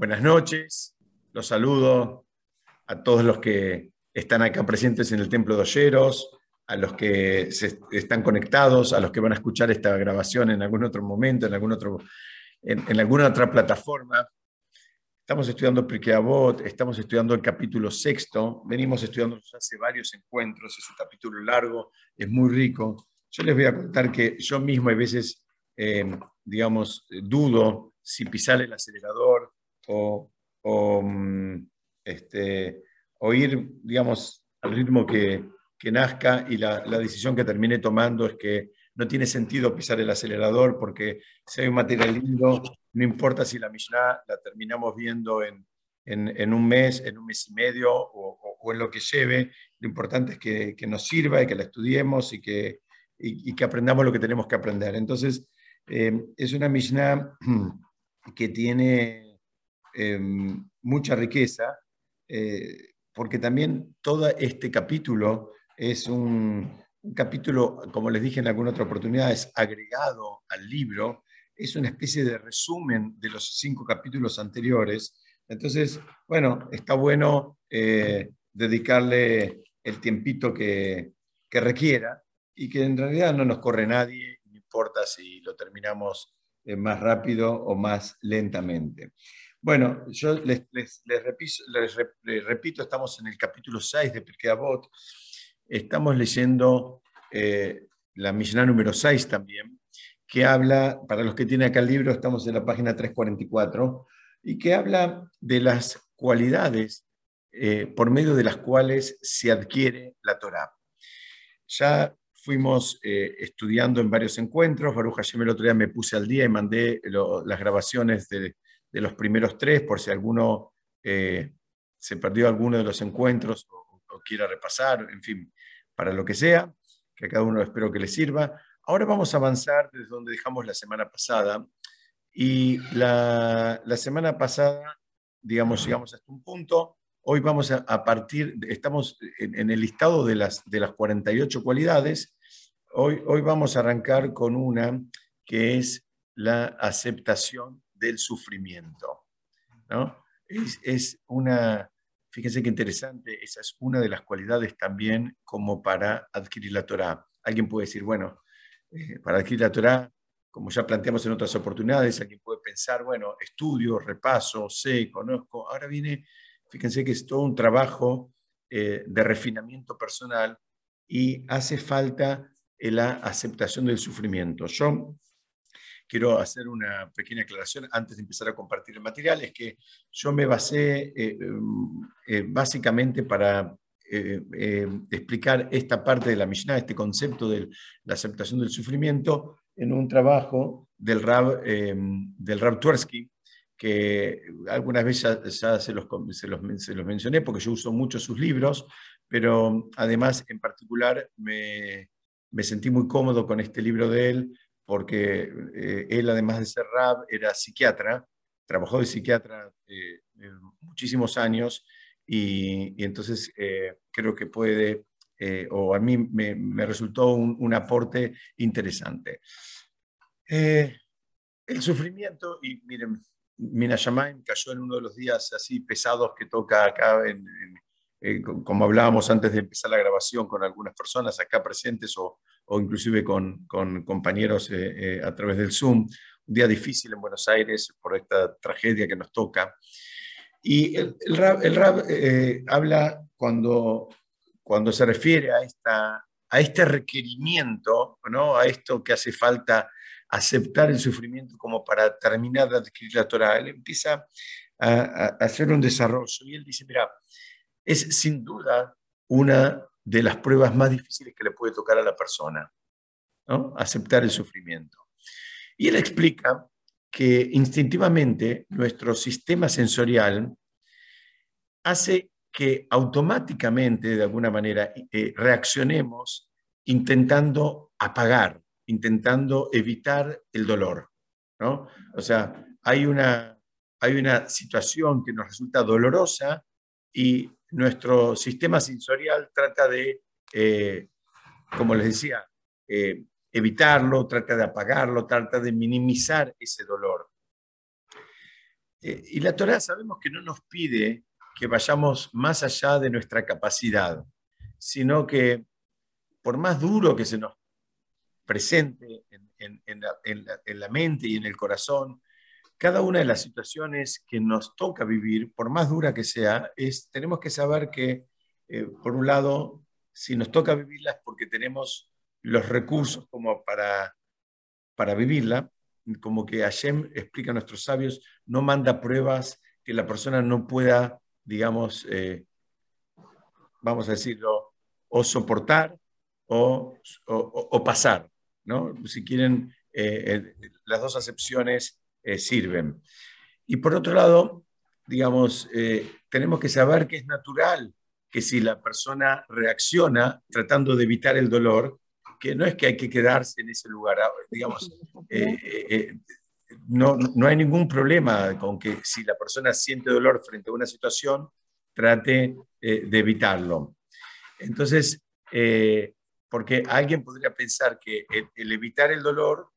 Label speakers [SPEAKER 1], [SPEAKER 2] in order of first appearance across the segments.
[SPEAKER 1] Buenas noches, los saludo a todos los que están acá presentes en el Templo de Olleros, a los que están conectados, a los que van a escuchar esta grabación en algún otro momento, en, algún otro, en, alguna otra plataforma. Estamos estudiando Pirkei Avot, estamos estudiando el capítulo sexto, venimos estudiando hace varios encuentros, es un capítulo largo, es muy rico. Yo les voy a contar que yo mismo a veces, eh, digamos, dudo si pisar el acelerador o, mm, este, ir, digamos, al ritmo que, nazca y la, decisión que termine tomando es que no tiene sentido pisar el acelerador porque si hay un material lindo, no importa si la Mishnah la terminamos viendo en, un mes, en un mes y medio o, en lo que lleve, lo importante es que, nos sirva y que la estudiemos y que, que aprendamos lo que tenemos que aprender. Entonces, eh, es una Mishnah que tiene Em, mucha riqueza, eh, porque también todo este capítulo es un, capítulo, como les dije en alguna otra oportunidad, es agregado al libro, es una especie de resumen de los cinco capítulos anteriores. Entonces, bueno, está bueno eh, dedicarle el tiempito que, que, requiera y que en realidad no nos corre nadie, no importa si lo terminamos eh, más rápido o más lentamente. Bueno, yo les, repito, estamos en el capítulo 6 de Pirkei Avot. Estamos leyendo eh, la Mishnah número 6 también, que habla, para los que tienen acá el libro, estamos en la página 344, y que habla de las cualidades eh, por medio de las cuales se adquiere la Torah. Ya fuimos eh, estudiando en varios encuentros, Baruch Hashem el otro día me puse al día y mandé las grabaciones de de los primeros tres, por si alguno eh, se perdió alguno de los encuentros o, quiera repasar, en fin, para lo que sea, que a cada uno espero que le sirva. Ahora vamos a avanzar desde donde dejamos la semana pasada. Y la, semana pasada, digamos, llegamos hasta un punto. Hoy vamos a, partir, estamos en, el listado de las, de las 48 cualidades. Hoy, hoy vamos a arrancar con una que es la aceptación del sufrimiento. ¿no? Es, una, fíjense qué interesante, esa es una de las cualidades también como para adquirir la Torah. Alguien puede decir, bueno, eh, para adquirir la Torah, como ya planteamos en otras oportunidades, alguien puede pensar, bueno, estudio, repaso, sé, conozco. Ahora viene, fíjense que es todo un trabajo eh, de refinamiento personal y hace falta la aceptación del sufrimiento. Yo quiero hacer una pequeña aclaración antes de empezar a compartir el material, es que yo me basé eh, em, eh, básicamente para eh, explicar esta parte de la Mishnah, este concepto de la aceptación del sufrimiento, en un trabajo del Rab, del Rab Tversky, que algunas veces ya, se, los, se, los, se, los, mencioné porque yo uso mucho sus libros, pero además en particular me, me sentí muy cómodo con este libro de él porque eh, él, además de ser rab, era psiquiatra, trabajó de psiquiatra eh, muchísimos años y, entonces eh, creo que puede, o a mí me, resultó un, aporte interesante. el sufrimiento, y miren, Mina Shamaim cayó en uno de los días así pesados que toca acá en como hablábamos antes de empezar la grabación con algunas personas acá presentes o, o inclusive con, compañeros eh, eh, a través del Zoom. Un día difícil en Buenos Aires por esta tragedia que nos toca. Y el, el eh, habla cuando, cuando se refiere a, esta, a este requerimiento, ¿no? a esto que hace falta aceptar el sufrimiento como para terminar de adquirir la Torah. Él empieza a, a hacer un desarrollo y él dice, mira, es sin duda una de las pruebas más difíciles que le puede tocar a la persona, ¿no? aceptar el sufrimiento. Y él explica que instintivamente nuestro sistema sensorial hace que automáticamente, de alguna manera, eh, reaccionemos intentando apagar, intentando evitar el dolor. ¿no? O sea, hay una, hay una situación que nos resulta dolorosa y nuestro sistema sensorial trata de, eh, como les decía, eh, evitarlo, trata de apagarlo, trata de minimizar ese dolor. Eh, y la Torah sabemos que no nos pide que vayamos más allá de nuestra capacidad, sino que por más duro que se nos presente en, la, mente y en el corazón, cada una de las situaciones que nos toca vivir, por más dura que sea, es, tenemos que saber que, eh, por un lado, si nos toca vivirlas porque tenemos los recursos como para, para vivirla, como que Hashem explica a nuestros sabios, no manda pruebas que la persona no pueda, digamos, eh, vamos a decirlo, o soportar o, o, pasar. ¿no? Si quieren, eh, las dos acepciones sirven. Y por otro lado, digamos, tenemos que saber que es natural que si la persona reacciona tratando de evitar el dolor, que no es que hay que quedarse en ese lugar, ah, digamos, eh, eh, eh, no, no, hay ningún problema con que si la persona siente dolor frente a una situación, trate de evitarlo. Entonces, porque alguien podría pensar que el, evitar el dolor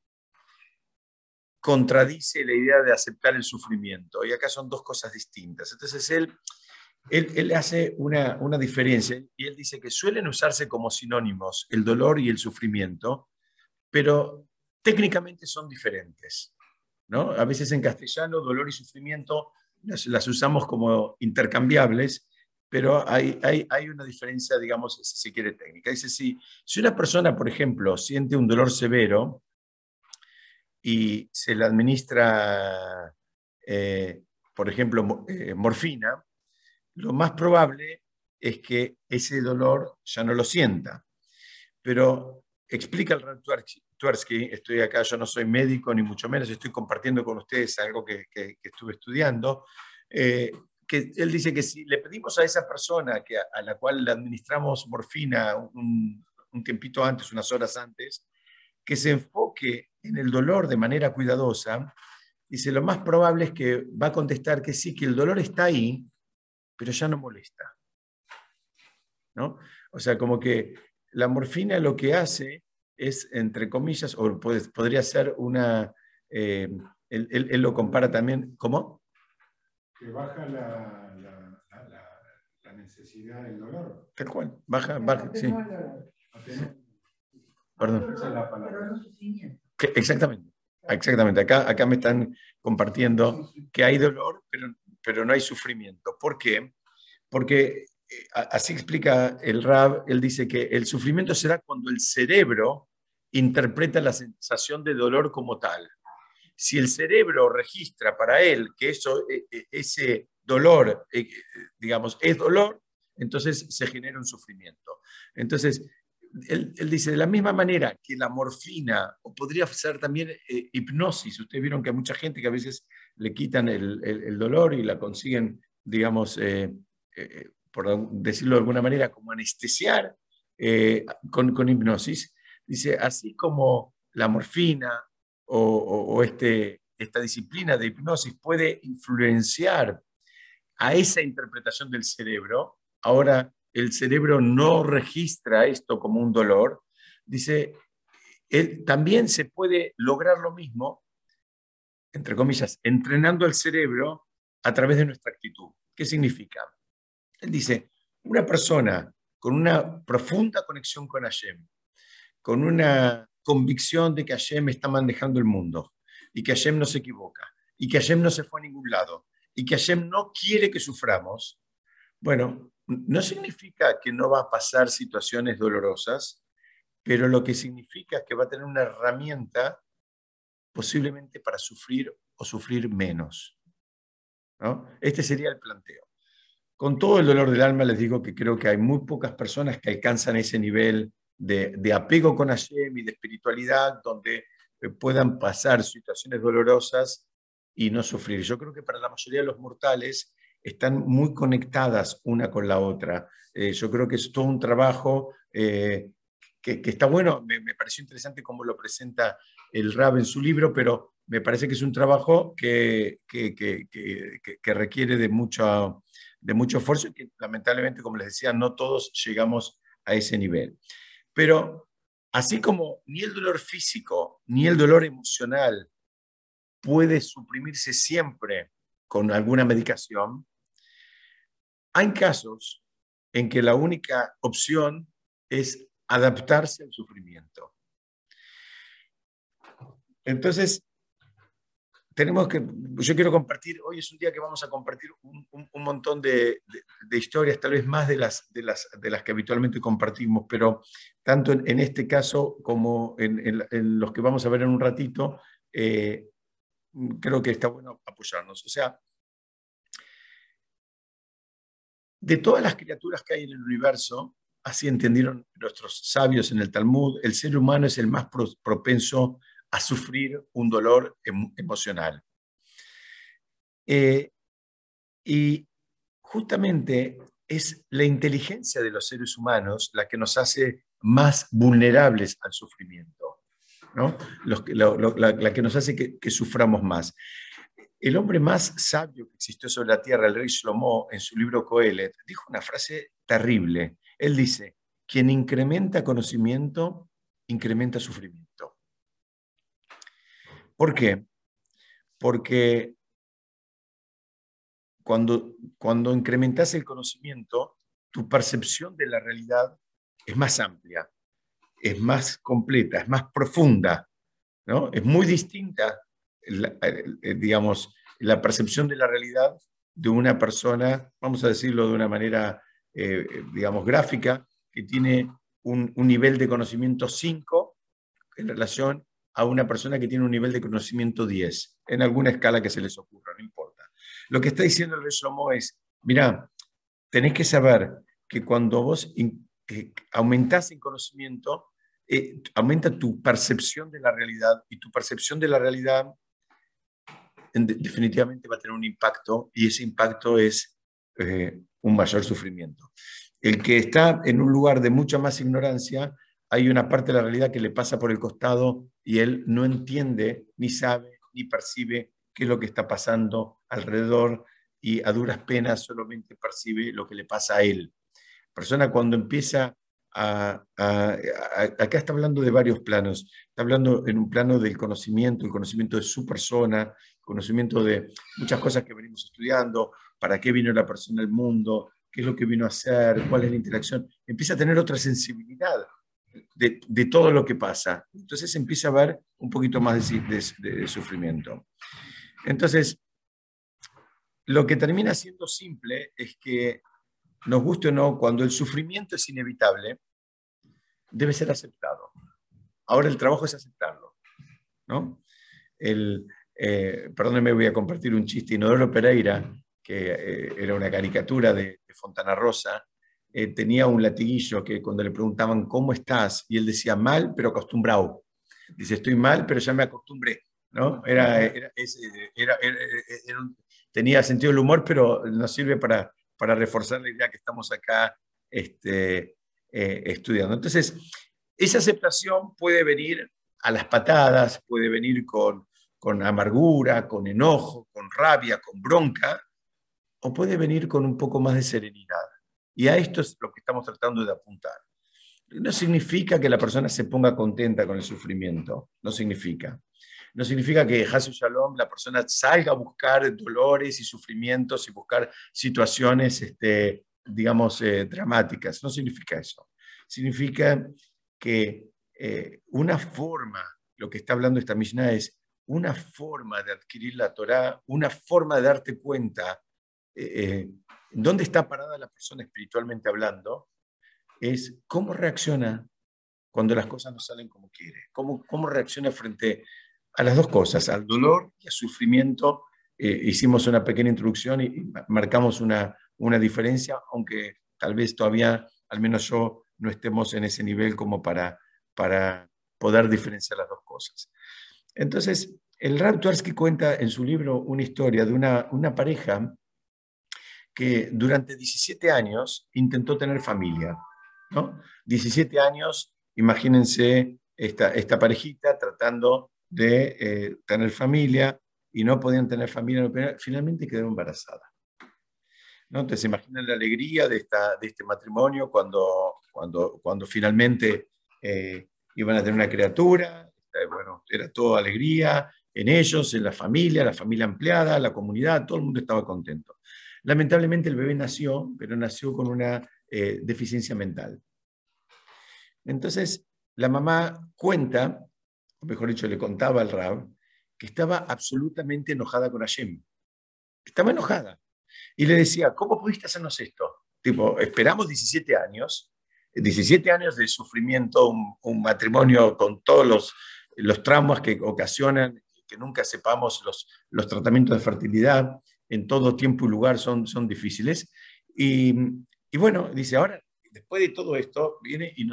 [SPEAKER 1] contradice la idea de aceptar el sufrimiento, y acá son dos cosas distintas. Entonces, él él, hace una, diferencia y él dice que suelen usarse como sinónimos el dolor y el sufrimiento, pero técnicamente son diferentes. ¿no? A veces en castellano dolor y sufrimiento las, usamos como intercambiables, pero hay, hay, una diferencia, digamos, si se quiere técnica. Dice, si, si una persona, por ejemplo, siente un dolor severo y se le administra, eh, por ejemplo, eh, morfina, lo más probable es que ese dolor ya no lo sienta. Pero explica el Tversky, estoy acá, yo no soy médico ni mucho menos, estoy compartiendo con ustedes algo que, estuve estudiando, eh, que él dice que si le pedimos a esa persona que a, la cual le administramos morfina un, un tiempito antes, unas horas antes, que se enfoque en el dolor de manera cuidadosa, dice, lo más probable es que va a contestar que sí, que el dolor está ahí, pero ya no molesta. ¿no? O sea, como que la morfina lo que hace es, entre comillas, o podría ser una, eh, él, lo compara también, ¿cómo?
[SPEAKER 2] Que baja la, necesidad del dolor.
[SPEAKER 1] Tal cual, baja, baja, sí. Perdón. Exactamente, exactamente. Acá, acá me están compartiendo que hay dolor, pero pero no hay sufrimiento. ¿Por qué? Porque eh, así explica el Rab, él dice que el sufrimiento será cuando el cerebro interpreta la sensación de dolor como tal. Si el cerebro registra para él que eso, e, e, ese dolor, eh, digamos, es dolor, entonces se genera un sufrimiento. Entonces, él, dice, de la misma manera que la morfina, o podría ser también eh, hipnosis, ustedes vieron que hay mucha gente que a veces le quitan el, dolor y la consiguen, digamos, eh, eh, por decirlo de alguna manera, como anestesiar con, hipnosis. Dice, así como la morfina o, este, esta disciplina de hipnosis puede influenciar a esa interpretación del cerebro, ahora el cerebro no registra esto como un dolor, dice, él, también se puede lograr lo mismo, entre comillas, entrenando al cerebro a través de nuestra actitud. ¿Qué significa? Él dice, una persona con una profunda conexión con Hashem, con una convicción de que Hashem está manejando el mundo y que Hashem no se equivoca y que Hashem no se fue a ningún lado y que Hashem no quiere que suframos, bueno, no significa que no va a pasar situaciones dolorosas, pero lo que significa es que va a tener una herramienta posiblemente para sufrir o sufrir menos. Este sería el planteo. Con todo el dolor del alma les digo que creo que hay muy pocas personas que alcanzan ese nivel de, apego con Hashem y de espiritualidad donde eh, puedan pasar situaciones dolorosas y no sufrir. Yo creo que para la mayoría de los mortales están muy conectadas una con la otra. Eh, yo creo que es todo un trabajo eh, que, está bueno, me, pareció interesante cómo lo presenta el Rab en su libro, pero me parece que es un trabajo que, que requiere de mucho, de mucho esfuerzo y que lamentablemente, como les decía, no todos llegamos a ese nivel. Pero así como ni el dolor físico ni el dolor emocional puede suprimirse siempre con alguna medicación, hay casos en que la única opción es adaptarse al sufrimiento. Entonces, tenemos que, yo quiero compartir, hoy es un día que vamos a compartir un, montón de, historias, tal vez más de las, que habitualmente compartimos, pero tanto en, este caso como en, los que vamos a ver en un ratito, eh, creo que está bueno apoyarnos. O sea, de todas las criaturas que hay en el universo, así entendieron nuestros sabios en el Talmud, el ser humano es el más propenso a sufrir un dolor emocional. Eh, y justamente es la inteligencia de los seres humanos la que nos hace más vulnerables al sufrimiento, ¿no? la, que nos hace que, suframos más. El hombre más sabio que existió sobre la tierra, el rey Shlomo, en su libro Coelet, dijo una frase terrible. Él dice, quien incrementa conocimiento, incrementa sufrimiento. ¿Por qué? Porque cuando, cuando incrementas el conocimiento, tu percepción de la realidad es más amplia, es más completa, es más profunda, ¿no? Es muy distinta, eh, digamos, la percepción de la realidad de una persona, vamos a decirlo de una manera, eh, digamos, gráfica, que tiene un, un nivel de conocimiento 5 en relación a una persona que tiene un nivel de conocimiento 10, en alguna escala que se les ocurra, no importa. Lo que está diciendo el Somo es, mira, tenés que saber que cuando vos aumentás en conocimiento, eh, aumenta tu percepción de la realidad y tu percepción de la realidad definitivamente va a tener un impacto y ese impacto es eh, un mayor sufrimiento. El que está en un lugar de mucha más ignorancia hay una parte de la realidad que le pasa por el costado y él no entiende, ni sabe, ni percibe qué es lo que está pasando alrededor y a duras penas solamente percibe lo que le pasa a él. Persona cuando empieza a, acá está hablando de varios planos, está hablando en un plano del conocimiento, el conocimiento de su persona, conocimiento de muchas cosas que venimos estudiando, para qué vino la persona al mundo, qué es lo que vino a hacer, cuál es la interacción, empieza a tener otra sensibilidad de, todo lo que pasa. Entonces empieza a haber un poquito más de, sufrimiento. Entonces, lo que termina siendo simple es que, nos guste o no, cuando el sufrimiento es inevitable, debe ser aceptado. Ahora el trabajo es aceptarlo. ¿no? El, eh, perdónenme, voy a compartir un chiste. Inodoro Pereira, que eh, era una caricatura de Fontana Rosa, eh, tenía un latiguillo que cuando le preguntaban, ¿cómo estás? Y él decía, mal, pero acostumbrado. Dice, estoy mal, pero ya me acostumbré. ¿no? Era, tenía sentido del humor, pero nos sirve para, para reforzar la idea que estamos acá este, eh, estudiando. Entonces, esa aceptación puede venir a las patadas, puede venir con, con amargura, con enojo, con rabia, con bronca, o puede venir con un poco más de serenidad. Y a esto es lo que estamos tratando de apuntar. No significa que la persona se ponga contenta con el sufrimiento, no significa. No significa que Hasu Shalom la persona salga a buscar dolores y sufrimientos y buscar situaciones, este, digamos, eh, dramáticas. No significa eso. Significa que eh, una forma, lo que está hablando esta Mishnah es una forma de adquirir la Torah, una forma de darte cuenta eh, dónde está parada la persona espiritualmente hablando, es cómo reacciona cuando las cosas no salen como quiere, cómo, cómo reacciona frente a las dos cosas, al dolor y al sufrimiento. Eh, hicimos una pequeña introducción y, marcamos una, una diferencia, aunque tal vez todavía, al menos yo, no estemos en ese nivel como para, para poder diferenciar las dos cosas. Entonces, el Rab Tversky cuenta en su libro una historia de una, pareja que durante 17 años intentó tener familia. ¿no? 17 años, imagínense esta, esta parejita tratando de eh, tener familia y no podían tener familia, finalmente quedó embarazada. ¿no? Entonces, imaginen la alegría de, esta, de este matrimonio cuando, cuando, cuando finalmente eh, iban a tener una criatura, bueno, era toda alegría, en ellos, en la familia, la familia ampliada, la comunidad, todo el mundo estaba contento. Lamentablemente el bebé nació, pero nació con una eh, deficiencia mental. Entonces, la mamá cuenta, o mejor dicho, le contaba al Rab, que estaba absolutamente enojada con Hashem. Estaba enojada. Y le decía, ¿cómo pudiste hacernos esto? Tipo, esperamos 17 años, 17 años de sufrimiento, un, matrimonio con todos los, los traumas que ocasionan, que nunca sepamos los, los tratamientos de fertilidad en todo tiempo y lugar son, son difíciles. Y, y bueno, dice, ahora, después de todo esto, viene y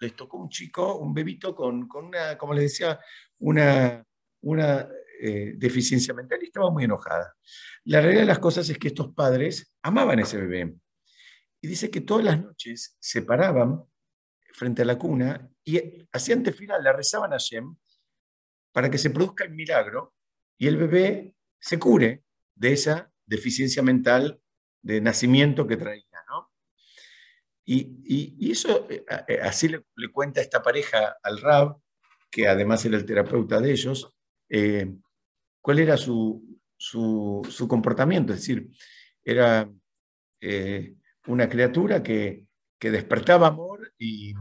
[SPEAKER 1] les tocó un chico, un bebito con, con una, como les decía, una, una eh, deficiencia mental y estaba muy enojada. La realidad de las cosas es que estos padres amaban a ese bebé. Y dice que todas las noches se paraban frente a la cuna y hacían tefila, le rezaban a Shem para que se produzca el milagro y el bebé se cure de esa deficiencia mental de nacimiento que traía. Y, eso, eh, eh, así le, cuenta esta pareja al Rab, que además era el terapeuta de ellos, cuál era su, su, comportamiento. Es decir, era eh, una criatura que, que, despertaba amor y,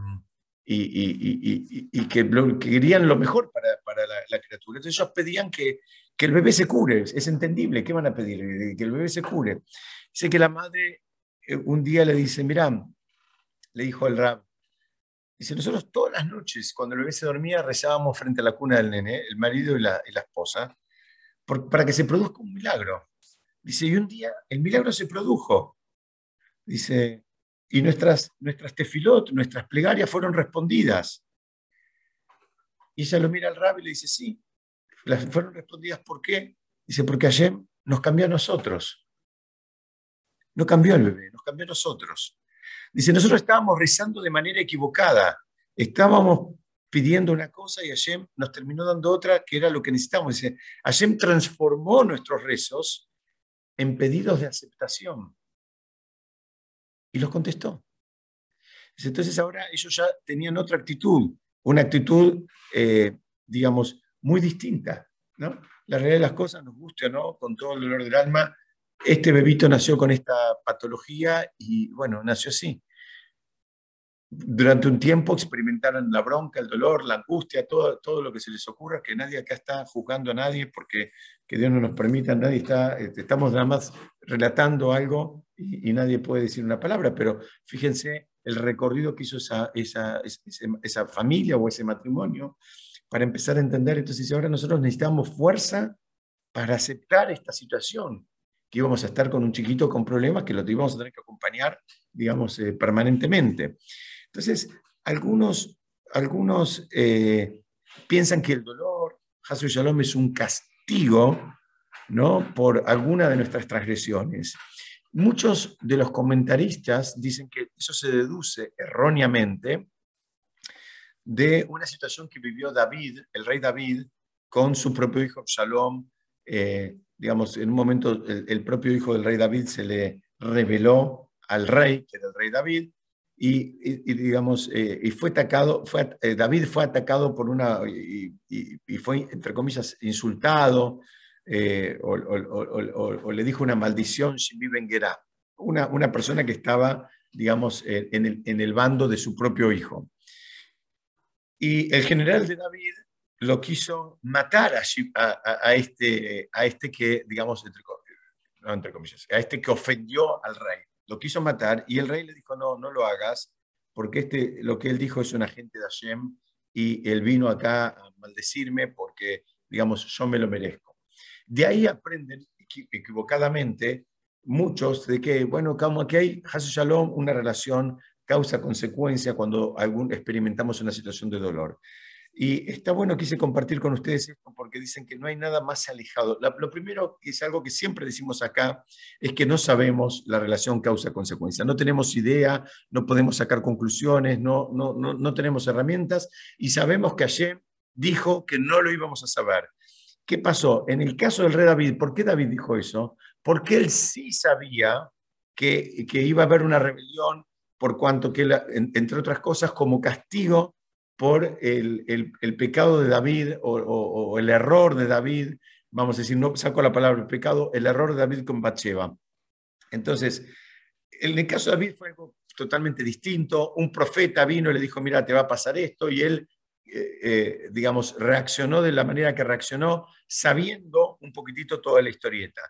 [SPEAKER 1] y, y que, querían lo mejor para, para la, criatura. Entonces ellos pedían que, que, el bebé se cure. Es entendible. ¿Qué van a pedir? Eh, que el bebé se cure. Dice que la madre eh, un día le dice, mira, le dijo al rab, Dice, nosotros todas las noches, cuando el bebé se dormía, rezábamos frente a la cuna del nene, el marido y la, y la esposa, para que se produzca un milagro. Dice, y un día el milagro se produjo. Dice, y nuestras, nuestras tefilot, nuestras plegarias fueron respondidas. Y ella lo mira al rabbi y le dice, sí, las fueron respondidas, ¿por qué? Dice, porque ayer nos cambió a nosotros. No cambió al bebé, nos cambió a nosotros. Dice, nosotros estábamos rezando de manera equivocada. Estábamos pidiendo una cosa y Hashem nos terminó dando otra que era lo que necesitamos. Dice, Hashem transformó nuestros rezos en pedidos de aceptación y los contestó. entonces ahora ellos ya tenían otra actitud, una actitud, eh, digamos, muy distinta. ¿no? La realidad de las cosas, nos guste o no, con todo el dolor del alma, este bebito nació con esta patología y bueno, nació así durante un tiempo experimentaron la bronca, el dolor, la angustia, todo, todo lo que se les ocurra, que nadie acá está juzgando a nadie porque que Dios no nos permita, nadie está, este, estamos nada más relatando algo y, nadie puede decir una palabra, pero fíjense el recorrido que hizo esa, esa, esa, familia o ese matrimonio para empezar a entender, entonces ahora nosotros necesitamos fuerza para aceptar esta situación, que íbamos a estar con un chiquito con problemas que lo íbamos a tener que acompañar, digamos, eh, permanentemente. Entonces, algunos, algunos eh, piensan que el dolor, Hasu Shalom, es un castigo ¿no? por alguna de nuestras transgresiones. Muchos de los comentaristas dicen que eso se deduce erróneamente de una situación que vivió David, el rey David, con su propio hijo Shalom. Eh, digamos, en un momento el, propio hijo del rey David se le reveló al rey, que era el rey David, y, digamos, eh, y fue atacado, fue, eh, David fue atacado por una, y, fue, entre comillas, insultado, eh, o, le dijo una maldición, una, una persona que estaba, digamos, en el, en el bando de su propio hijo. Y el general de David lo quiso matar a, este, a este que, digamos, entre, no comillas, a este que ofendió al rey lo quiso matar y el rey le dijo, no, no lo hagas, porque este, lo que él dijo es un agente de Hashem y él vino acá a maldecirme porque, digamos, yo me lo merezco. De ahí aprenden equivocadamente muchos de que, bueno, como que hay, Hasu Shalom, una relación causa-consecuencia cuando algún, experimentamos una situación de dolor. Y está bueno, quise compartir con ustedes esto porque dicen que no hay nada más alejado. lo primero, que es algo que siempre decimos acá, es que no sabemos la relación causa-consecuencia. No tenemos idea, no podemos sacar conclusiones, no, no, no, no tenemos herramientas y sabemos que ayer dijo que no lo íbamos a saber. ¿Qué pasó? En el caso del rey David, ¿por qué David dijo eso? Porque él sí sabía que, que iba a haber una rebelión por cuanto que, entre otras cosas, como castigo por el, pecado de David o, el error de David, vamos a decir, no saco la palabra pecado, el error de David con Bathsheba. Entonces, en el caso de David fue algo totalmente distinto. Un profeta vino y le dijo, mira, te va a pasar esto, y él, eh, eh, digamos, reaccionó de la manera que reaccionó, sabiendo un poquitito toda la historieta.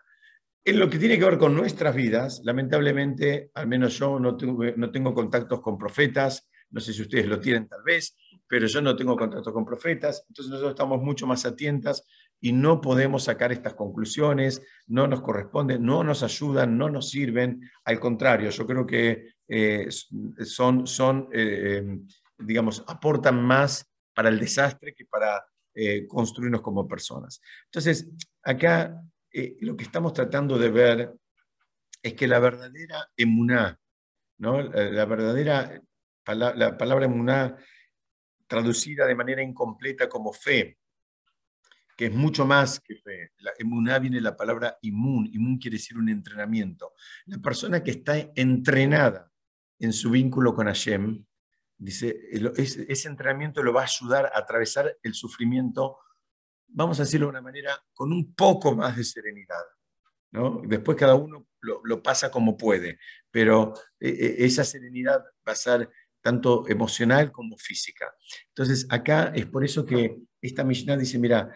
[SPEAKER 1] En lo que tiene que ver con nuestras vidas, lamentablemente, al menos yo no tengo, no tengo contactos con profetas, no sé si ustedes lo tienen tal vez, pero yo no tengo contactos con profetas, entonces nosotros estamos mucho más atentas y no podemos sacar estas conclusiones, no nos corresponden, no nos ayudan, no nos sirven, al contrario, yo creo que eh, son, son eh, digamos, aportan más para el desastre que para eh, construirnos como personas. Entonces, acá eh, lo que estamos tratando de ver es que la verdadera emuná, ¿no? la, verdadera, la palabra emuná traducida de manera incompleta como fe, que es mucho más que fe. La emuná viene de la palabra imun, imun quiere decir un entrenamiento. La persona que está entrenada en su vínculo con Hashem, dice, ese entrenamiento lo va a ayudar a atravesar el sufrimiento vamos a decirlo de una manera, con un poco más de serenidad. ¿no? Después cada uno lo, pasa como puede, pero eh, eh, esa serenidad va a ser tanto emocional como física. Entonces, acá es por eso que esta Mishnah dice, mira,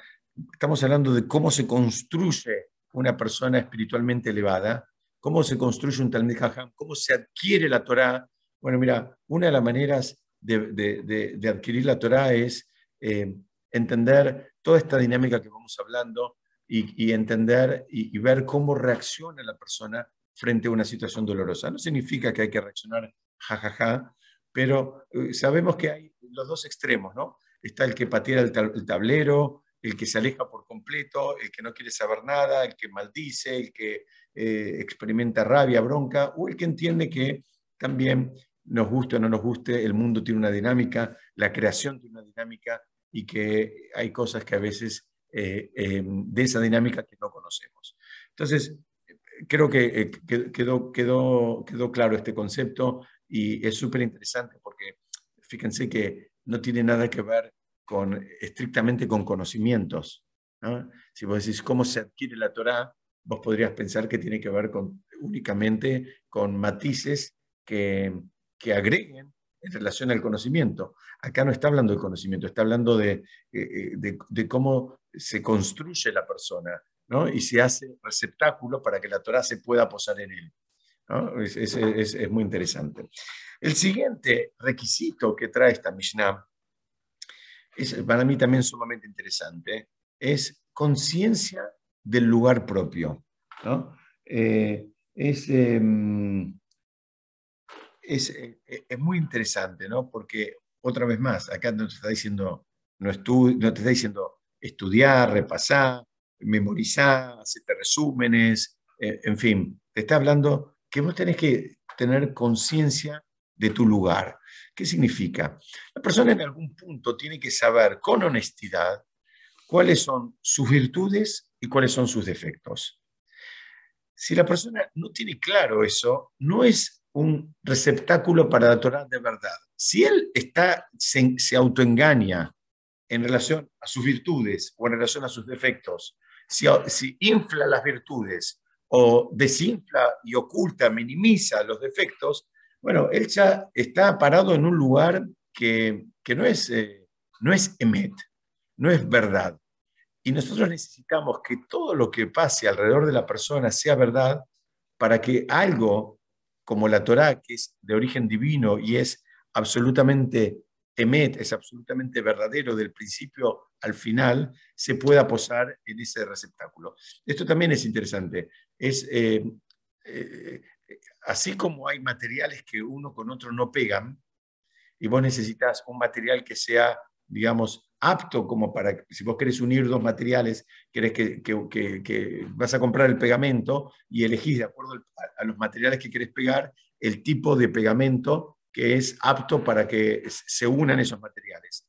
[SPEAKER 1] estamos hablando de cómo se construye una persona espiritualmente elevada, cómo se construye un Talmud Jajam, cómo se adquiere la Torah. Bueno, mira, una de las maneras de, adquirir la Torah es eh, entender toda esta dinámica que vamos hablando y, entender y, ver cómo reacciona la persona frente a una situación dolorosa. No significa que hay que reaccionar jajaja, ja, ja, pero eh, sabemos que hay los dos extremos, ¿no? Está el que patea el, tablero, el que se aleja por completo, el que no quiere saber nada, el que maldice, el que eh, experimenta rabia, bronca, o el que entiende que también nos guste o no nos guste, el mundo tiene una dinámica, la creación tiene una dinámica y que hay cosas que a veces eh, eh, de esa dinámica que no conocemos. Entonces, creo que eh, quedó, quedó, quedó claro este concepto y es súper interesante porque fíjense que no tiene nada que ver con, estrictamente con conocimientos. Si vos decís cómo se adquiere la Torah, vos podrías pensar que tiene que ver con, únicamente con matices que, agreguen en relación al conocimiento. Acá no está hablando de conocimiento, está hablando de, eh, eh, cómo se construye la persona ¿no? y se hace receptáculo para que la Torah se pueda posar en él. Es, muy interesante. El siguiente requisito que trae esta Mishnah es para mí también sumamente interesante, es conciencia del lugar propio. Eh, es, em, es, eh, eh, es, muy interesante, ¿no? Porque, otra vez más, acá no te está diciendo, no, no te está diciendo estudiar, repasar, memorizar, hacerte resúmenes, eh, en fin, te está hablando que vos tenés que tener conciencia de tu lugar. ¿Qué significa? La persona en algún punto tiene que saber con honestidad cuáles son sus virtudes y cuáles son sus defectos. Si la persona no tiene claro eso, no es un receptáculo para la Torah de verdad. Si él está, se, autoengaña en relación a sus virtudes o en relación a sus defectos, si, infla las virtudes o desinfla y oculta, minimiza los defectos, bueno, él ya está parado en un lugar que, no, es, eh, no es emet, no es verdad. Y nosotros necesitamos que todo lo que pase alrededor de la persona sea verdad para que algo como la Torá, que es de origen divino y es absolutamente emet, es absolutamente verdadero del principio al final, se pueda posar en ese receptáculo. Esto también es interesante. Es, eh, eh, así como hay materiales que uno con otro no pegan, y vos necesitas un material que sea, digamos, apto como para, si vos querés unir dos materiales, querés que, que, vas a comprar el pegamento y elegís de acuerdo a los materiales que querés pegar el tipo de pegamento que es apto para que se unan esos materiales.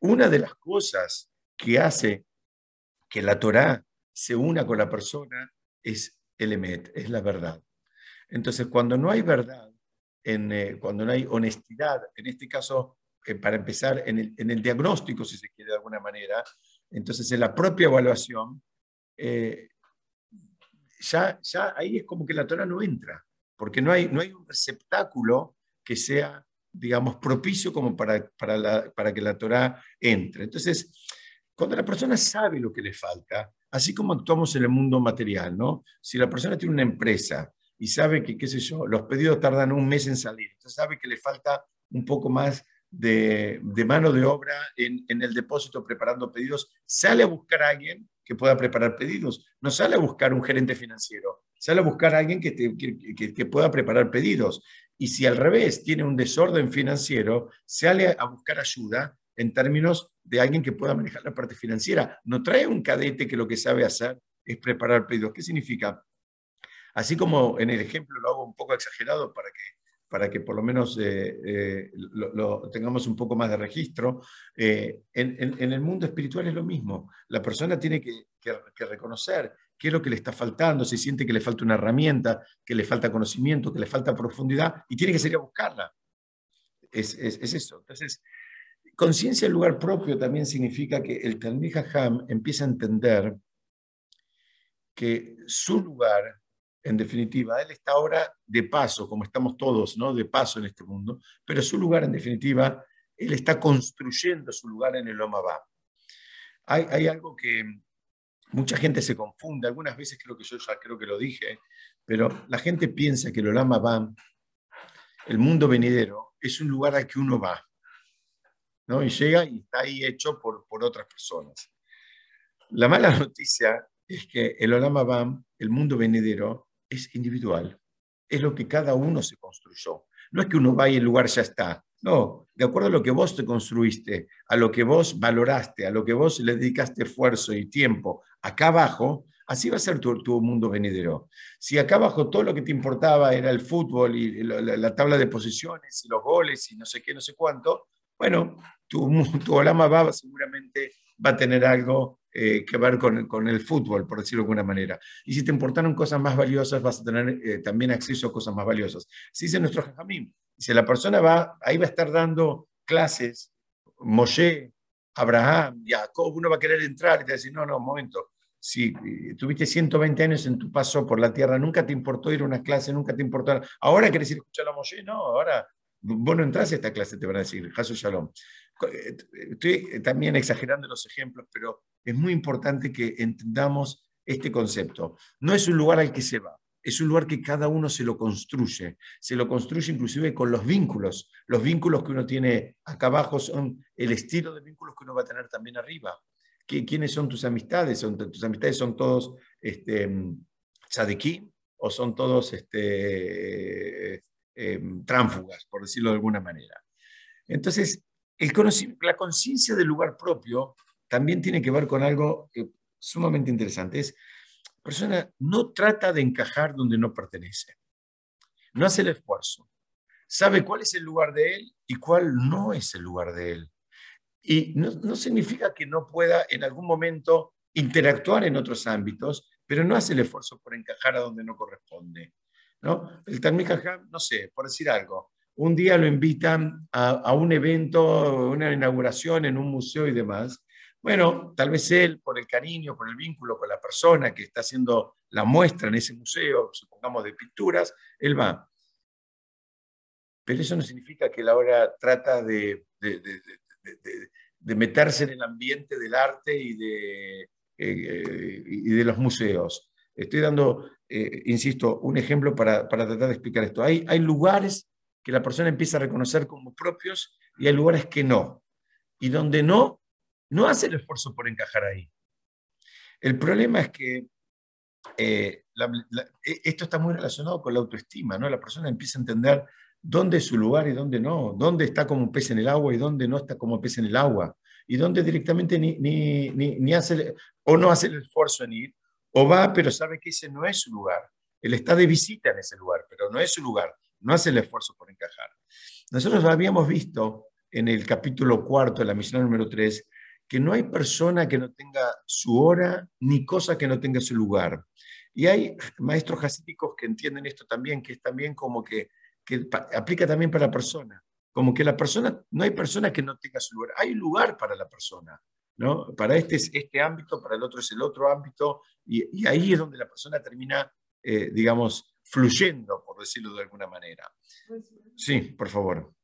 [SPEAKER 1] Una de las cosas que hace que la Torá se una con la persona es el emet, es la verdad. Entonces, cuando no hay verdad, en, eh, cuando no hay honestidad, en este caso para empezar, en el, en el, diagnóstico, si se quiere de alguna manera. Entonces, en la propia evaluación, eh, ya, ya ahí es como que la Torah no entra, porque no hay, no hay un receptáculo que sea, digamos, propicio como para, para, la, para que la Torah entre. Entonces, cuando la persona sabe lo que le falta, así como actuamos en el mundo material, ¿no? Si la persona tiene una empresa y sabe que, qué sé yo, los pedidos tardan un mes en salir, entonces sabe que le falta un poco más de, mano de obra en, el depósito preparando pedidos, sale a buscar a alguien que pueda preparar pedidos, no sale a buscar un gerente financiero, sale a buscar a alguien que, que pueda preparar pedidos. Y si al revés tiene un desorden financiero, sale a buscar ayuda en términos de alguien que pueda manejar la parte financiera. No trae un cadete que lo que sabe hacer es preparar pedidos. ¿Qué significa? Así como en el ejemplo lo hago un poco exagerado para que, para que por lo menos eh, eh, lo, tengamos un poco más de registro, eh, en, el mundo espiritual es lo mismo. La persona tiene que, reconocer qué es lo que le está faltando, si siente que le falta una herramienta, que le falta conocimiento, que le falta profundidad, y tiene que salir a buscarla. Es, es, es eso. Entonces, Conciencia del lugar propio también significa que el Talmud Ham empieza a entender que su lugar, en definitiva, él está ahora de paso, como estamos todos, ¿no? De paso en este mundo, pero su lugar, en definitiva, él está construyendo su lugar en el Omabá. Hay, hay algo que mucha gente se confunde, algunas veces creo que yo ya creo que lo dije, pero la gente piensa que el Olamabá, el mundo venidero, es un lugar al que uno va. Y llega y está ahí hecho por, por otras personas. La mala noticia es que el Olama Bam, el mundo venidero, es individual. Es lo que cada uno se construyó. No es que uno va y el lugar ya está. No, de acuerdo a lo que vos te construiste, a lo que vos valoraste, a lo que vos le dedicaste esfuerzo y tiempo, acá abajo, así va a ser tu, tu mundo venidero. Si acá abajo todo lo que te importaba era el fútbol y la, la tabla de posiciones y los goles y no sé qué, no sé cuánto, bueno, tu, tu Olama Baba seguramente va a tener algo eh, que ver con, con, el fútbol, por decirlo de alguna manera. Y si te importaron cosas más valiosas, vas a tener eh, también acceso a cosas más valiosas. Si dice nuestro Jajamín, si la persona va, ahí va a estar dando clases, Moshe, Abraham, Jacob, uno va a querer entrar y te va a decir, no, no, un momento, si eh, tuviste 120 años en tu paso por la tierra, nunca te importó ir a una clase, nunca te importó, ahora querés ir a escuchar a Moshe, no, ahora vos no entras a esta clase, te van a decir, Jesús Shalom. Eh, estoy también exagerando los ejemplos, pero es muy importante que entendamos este concepto. No es un lugar al que se va, es un lugar que cada uno se lo construye. Se lo construye inclusive con los vínculos. Los vínculos que uno tiene acá abajo son el estilo de vínculos que uno va a tener también arriba. ¿Quiénes son tus amistades? ¿Son, ¿Tus amistades son todos este, o son todos este, tránfugas, por decirlo de alguna manera? Entonces, la conciencia del lugar propio también tiene que ver con algo eh, sumamente interesante. Es, persona no trata de encajar donde no pertenece. No hace el esfuerzo. Sabe cuál es el lugar de él y cuál no es el lugar de él. Y no, significa que no pueda en algún momento interactuar en otros ámbitos, pero no hace el esfuerzo por encajar a donde no corresponde. ¿no? El Talmud no sé, por decir algo, un día lo invitan a, un evento, una inauguración en un museo y demás. Bueno, tal vez él, por el cariño, por el vínculo con la persona que está haciendo la muestra en ese museo, supongamos de pinturas, él va. Pero eso no significa que él ahora trata de, de, meterse en el ambiente del arte y de, eh, de los museos. Estoy dando, eh, insisto, un ejemplo para, tratar de explicar esto. Hay lugares que la persona empieza a reconocer como propios y hay lugares que no. Y donde no, no hace el esfuerzo por encajar ahí. El problema es que eh, e, esto está muy relacionado con la autoestima, ¿no? La persona empieza a entender dónde es su lugar y dónde no, dónde está como pez en el agua y dónde no está como pez en el agua, y dónde directamente ni, ni, ni hace, o no hace el esfuerzo en ir, o va, pero sabe que ese no es su lugar. Él está de visita en ese lugar, pero no es su lugar no hace el esfuerzo por encajar. Nosotros habíamos visto en el capítulo cuarto de la misión número 3 que no hay persona que no tenga su hora ni cosa que no tenga su lugar. Y hay maestros jasíticos que entienden esto también, que es también como que, que aplica también para la persona. como que la persona, no hay persona que no tenga su lugar, hay lugar para la persona. ¿no? Para este es este ámbito, para el otro es el otro ámbito, y, ahí es donde la persona termina, eh, digamos, fluyendo, por decirlo de alguna manera. Sí, por favor.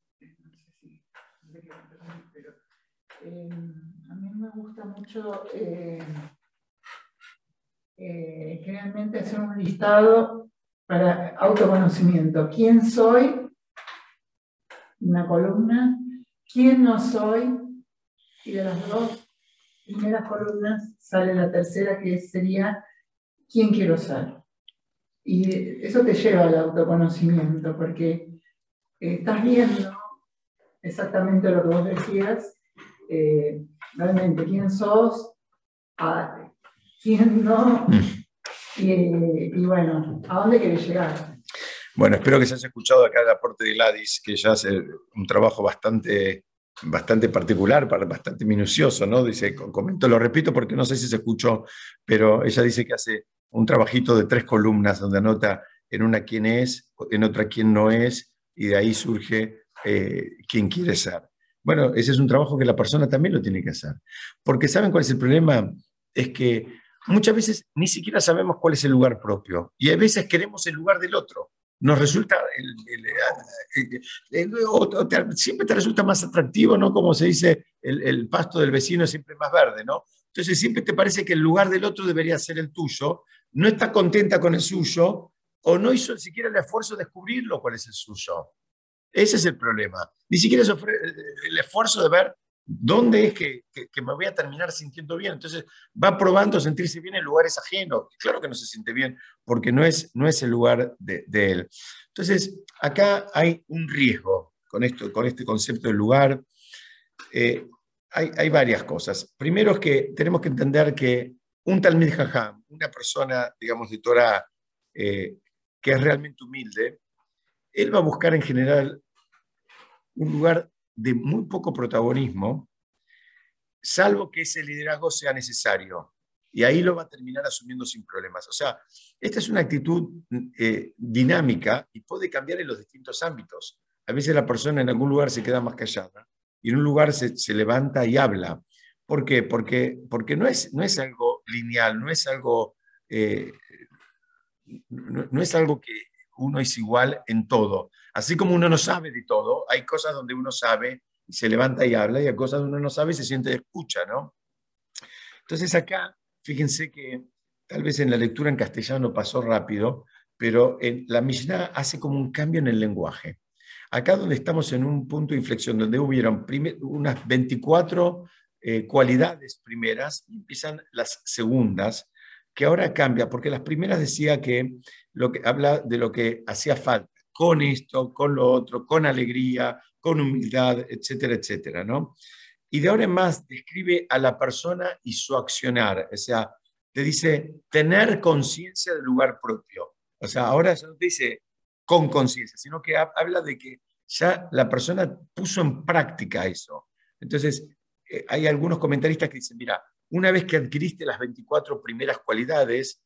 [SPEAKER 3] Eh, a mí me gusta mucho eh, eh, generalmente hacer un listado para autoconocimiento. ¿Quién soy? Una columna. ¿Quién no soy? Y de las dos primeras columnas sale la tercera que sería ¿quién quiero ser? Y eso te lleva al autoconocimiento porque estás viendo exactamente lo que vos decías, eh, realmente quién sos, quién no, y, bueno, ¿a dónde querés llegar?
[SPEAKER 1] Bueno, espero que se haya escuchado acá el aporte de Gladys, que ya hace un trabajo bastante, bastante particular, bastante minucioso, ¿no? Dice, comento, lo repito porque no sé si se escuchó, pero ella dice que hace un trabajito de tres columnas donde anota en una quién es, en otra quién no es, y de ahí surge eh, quién quiere ser. Bueno, ese es un trabajo que la persona también lo tiene que hacer. Porque ¿saben cuál es el problema? Es que muchas veces ni siquiera sabemos cuál es el lugar propio y a veces queremos el lugar del otro. Nos resulta, siempre te resulta más atractivo, ¿no? Como se dice, el, pasto del vecino es siempre más verde, ¿no? Entonces siempre te parece que el lugar del otro debería ser el tuyo, no está contenta con el suyo o no hizo siquiera el esfuerzo de descubrirlo cuál es el suyo. Ese es el problema. Ni siquiera es el esfuerzo de ver dónde es que, me voy a terminar sintiendo bien. Entonces va probando sentirse bien en lugares ajenos. Claro que no se siente bien porque no es, no es el lugar de, él. Entonces acá hay un riesgo con, esto, con este concepto del lugar. Eh, hay, varias cosas. Primero es que tenemos que entender que un Jajam, una persona, digamos, de Torah, eh, que es realmente humilde, él va a buscar en general un lugar de muy poco protagonismo, salvo que ese liderazgo sea necesario. Y ahí lo va a terminar asumiendo sin problemas. O sea, esta es una actitud eh, dinámica y puede cambiar en los distintos ámbitos. A veces la persona en algún lugar se queda más callada y en un lugar se, se levanta y habla. ¿Por qué? Porque, porque no, es, no es algo lineal, no es algo, eh, no es algo que uno es igual en todo. Así como uno no sabe de todo, hay cosas donde uno sabe y se levanta y habla, y hay cosas donde uno no sabe y se siente de escucha, ¿no? Entonces acá, fíjense que tal vez en la lectura en castellano pasó rápido, pero en la Mishnah hace como un cambio en el lenguaje. Acá donde estamos en un punto de inflexión, donde hubieron unas 24 eh, cualidades primeras, empiezan las segundas, que ahora cambia, porque las primeras decía que, lo que habla de lo que hacía falta con esto, con lo otro, con alegría, con humildad, etcétera, etcétera, ¿no? Y de ahora en más describe a la persona y su accionar, o sea, te dice tener conciencia del lugar propio. O sea, ahora ya no dice con conciencia, sino que habla de que ya la persona puso en práctica eso. Entonces, eh, hay algunos comentaristas que dicen, mira, una vez que adquiriste las 24 primeras cualidades,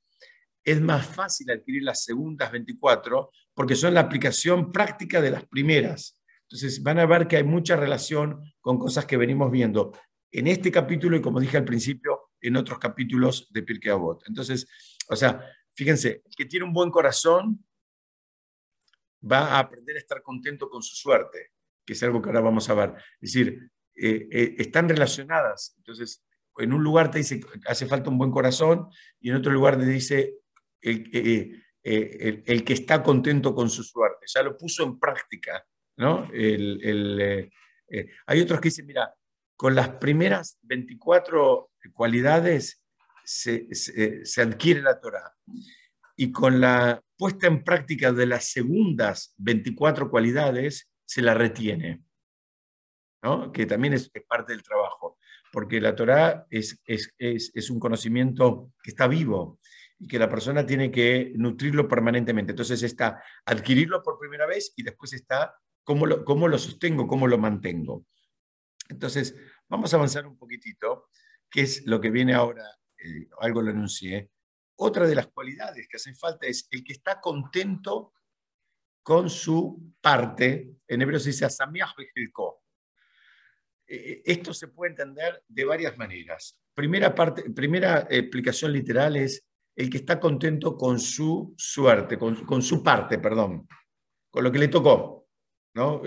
[SPEAKER 1] es más fácil adquirir las segundas 24 porque son la aplicación práctica de las primeras. Entonces van a ver que hay mucha relación con cosas que venimos viendo en este capítulo y como dije al principio, en otros capítulos de Pirkei Avot. Entonces, o sea, fíjense, el que tiene un buen corazón va a aprender a estar contento con su suerte, que es algo que ahora vamos a ver. Es decir, eh, eh, están relacionadas. Entonces, en un lugar te dice hace falta un buen corazón y en otro lugar te dice eh, eh, el, que está contento con su suerte, ya lo puso en práctica. ¿no? Hay otros que dicen, mira, con las primeras 24 cualidades se, adquiere la Torah y con la puesta en práctica de las segundas 24 cualidades se la retiene, que también es, parte del trabajo, porque la Torah es, es, es, un conocimiento que está vivo, y que la persona tiene que nutrirlo permanentemente. Entonces está adquirirlo por primera vez y después está cómo lo, cómo lo sostengo, cómo lo mantengo. Entonces, vamos a avanzar un poquitito, que es lo que viene ahora, eh, algo lo anuncié. Otra de las cualidades que hacen falta es el que está contento con su parte, en hebreo se dice asamiach bejilko. Eh, Esto se puede entender de varias maneras. Primera, parte, primera explicación literal es el que está contento con su suerte, con, con su parte, perdón, con lo que le tocó, ¿no?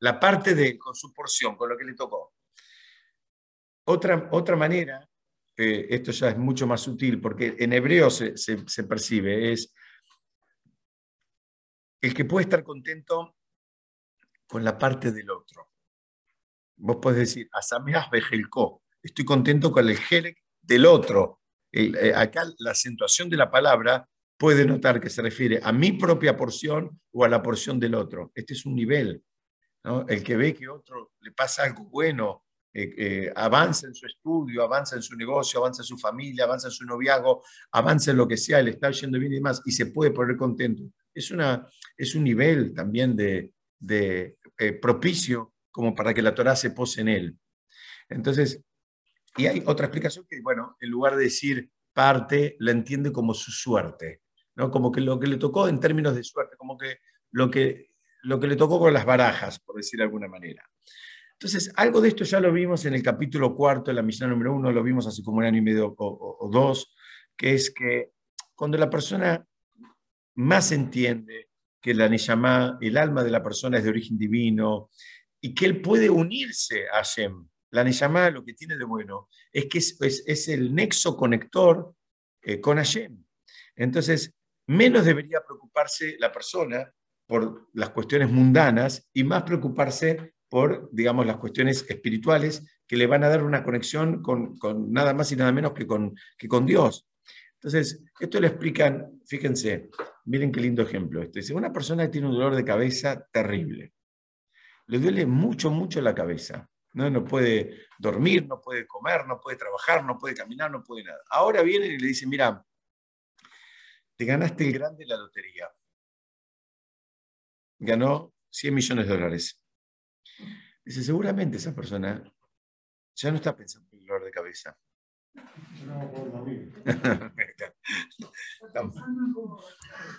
[SPEAKER 1] La parte de, con su porción, con lo que le tocó. Otra, otra manera, eh, esto ya es mucho más sutil, porque en hebreo se, se- se percibe, es el que puede estar contento con la parte del otro. Vos podés decir, Asameas Bejelko, estoy contento con el Helek del otro. El- eh, acá la acentuación de la palabra puede notar que se refiere a mi propia porción o a la porción del otro. Este es un nivel. ¿no? El que ve que otro le pasa algo bueno, eh, eh, avanza en su estudio, avanza en su negocio, avanza en su familia, avanza en su noviazgo, avanza en lo que sea, le está yendo bien y demás, y se puede poner contento. Es, una, es un nivel también de, de, eh, propicio como para que la Torah se pose en él. Entonces, y hay otra explicación que, bueno, en lugar de decir parte, la entiende como su suerte, ¿no? Como que lo que le tocó en términos de suerte, como que lo que, lo que le tocó con las barajas, por decir de alguna manera. Entonces, algo de esto ya lo vimos en el capítulo cuarto de la misión número uno, lo vimos hace como un año y medio o, dos, que es que cuando la persona más entiende que la Neyamá, el alma de la persona es de origen divino, y que él puede unirse a Hashem. La Neyamá lo que tiene de bueno es que es el nexo conector eh, con Hashem. Entonces, menos debería preocuparse la persona por las cuestiones mundanas y más preocuparse por, digamos, las cuestiones espirituales que le van a dar una conexión con, nada más y nada menos que con, que con Dios. Entonces, esto lo explican, fíjense, miren qué lindo ejemplo. Este. Dice, una persona que tiene un dolor de cabeza terrible, le duele mucho, mucho la cabeza. ¿no? no puede dormir, no puede comer, no puede trabajar, no puede caminar, no puede nada. Ahora vienen y le dicen, mira, te ganaste el grande de la lotería. Ganó 100 millones de dólares. Dice, seguramente esa persona ya no está pensando en el dolor de cabeza.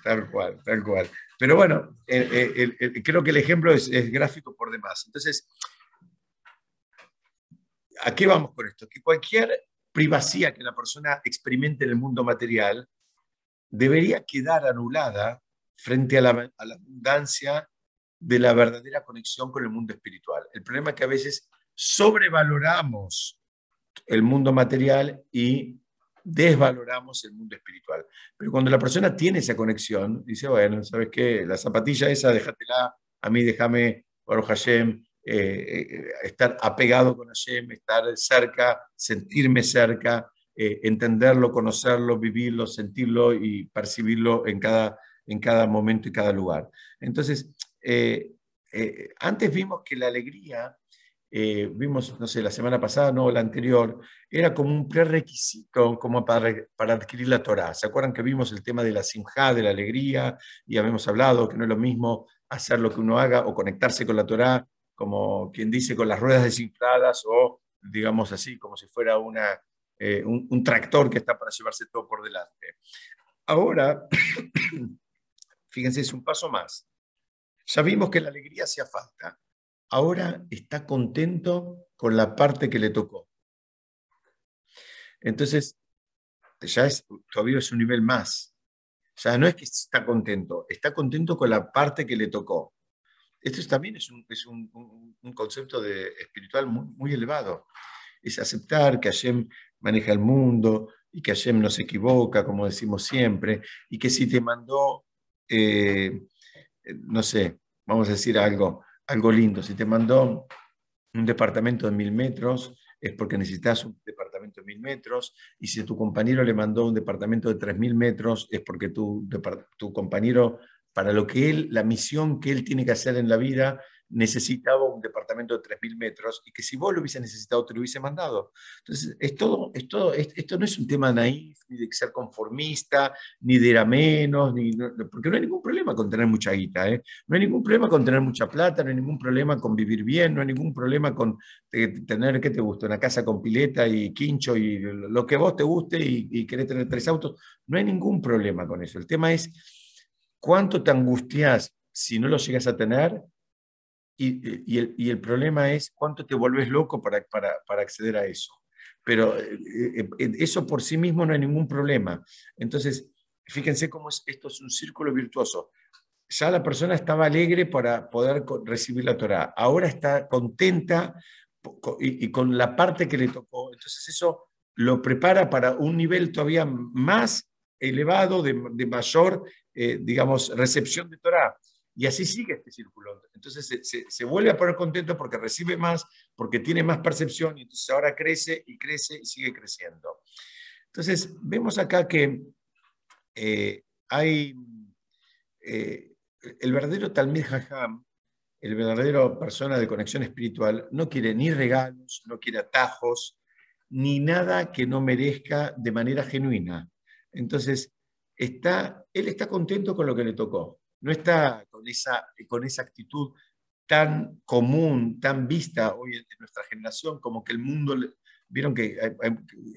[SPEAKER 1] Tal cual, tal cual. Pero bueno, el- el- creo que el ejemplo es, es gráfico por demás. Entonces, ¿a qué vamos con esto? Que cualquier privacidad que la persona experimente en el mundo material debería quedar anulada frente a la, a la abundancia de la verdadera conexión con el mundo espiritual. El problema es que a veces sobrevaloramos el mundo material y desvaloramos el mundo espiritual. Pero cuando la persona tiene esa conexión, dice, bueno, ¿sabes qué? La zapatilla esa, déjatela, a mí déjame, Baruch Hashem, eh, eh, estar apegado con Hashem, estar cerca, sentirme cerca, eh, entenderlo, conocerlo, vivirlo, sentirlo y percibirlo en cada, en cada momento y cada lugar. Entonces, eh, eh, antes vimos que la alegría, eh, vimos, no sé, la semana pasada, no, la anterior, era como un prerequisito como para, para adquirir la Torah. ¿Se acuerdan que vimos el tema de la simjá, de la alegría? Y habíamos hablado que no es lo mismo hacer lo que uno haga o conectarse con la Torah, como quien dice, con las ruedas desinfladas o, digamos así, como si fuera una, un, un tractor que está para llevarse todo por delante. Ahora, fíjense, es un paso más. Ya vimos que la alegría hacía falta. Ahora está contento con la parte que le tocó. Entonces, ya es, todavía es un nivel más. Ya no es que está contento, está contento con la parte que le tocó. Esto es- también es un, concepto de, espiritual muy, elevado. Es aceptar que Hashem maneja el mundo y que Hashem no se equivoca, como decimos siempre, y que si te mandó, eh, no sé, vamos a decir algo, algo lindo, si te mandó un departamento de mil metros, es porque necesitas un departamento de mil metros, y si tu compañero le mandó un departamento de tres mil metros, es porque tu, tu compañero, para lo que él, la misión que él tiene que hacer en la vida, necesitaba un departamento de tres mil metros, y que si vos lo hubiese necesitado, te lo hubiese mandado. Entonces, es todo, es todo, es- esto no es un tema naif, ni de ser conformista, ni de ir a menos, ni, no- porque no hay ningún problema con tener mucha guita, ¿eh? No hay ningún problema con tener mucha plata, no hay ningún problema con vivir bien, no hay ningún problema con eh, tener, ¿qué te gusta? Una casa con pileta y quincho y lo que vos te guste y, y querés tener tres autos. No hay ningún problema con eso. El tema es cuánto te angustias si no lo llegas a tener, y, el, problema es cuánto te vuelves loco para, acceder a eso. Pero eh, eh, eh, eso por sí mismo no hay ningún problema. Entonces, fíjense cómo esto es un círculo virtuoso. Ya la persona estaba alegre para poder recibir la Torah. Ahora está contenta y, con la parte que le tocó. Entonces eso lo prepara para un nivel todavía más elevado, de, mayor, digamos, recepción de Torah. Y así sigue este círculo. Entonces se, vuelve a poner contento porque recibe más, porque tiene más percepción y entonces ahora crece y crece y sigue creciendo. Entonces vemos acá que eh, hay eh, el verdadero Talmid Jajam, el verdadero persona de conexión espiritual, no quiere ni regalos, no quiere atajos, ni nada que no merezca de manera genuina. Entonces, está, él está contento con lo que le tocó no está con esa, con esa actitud tan común, tan vista hoy en nuestra generación, como que el mundo, vieron que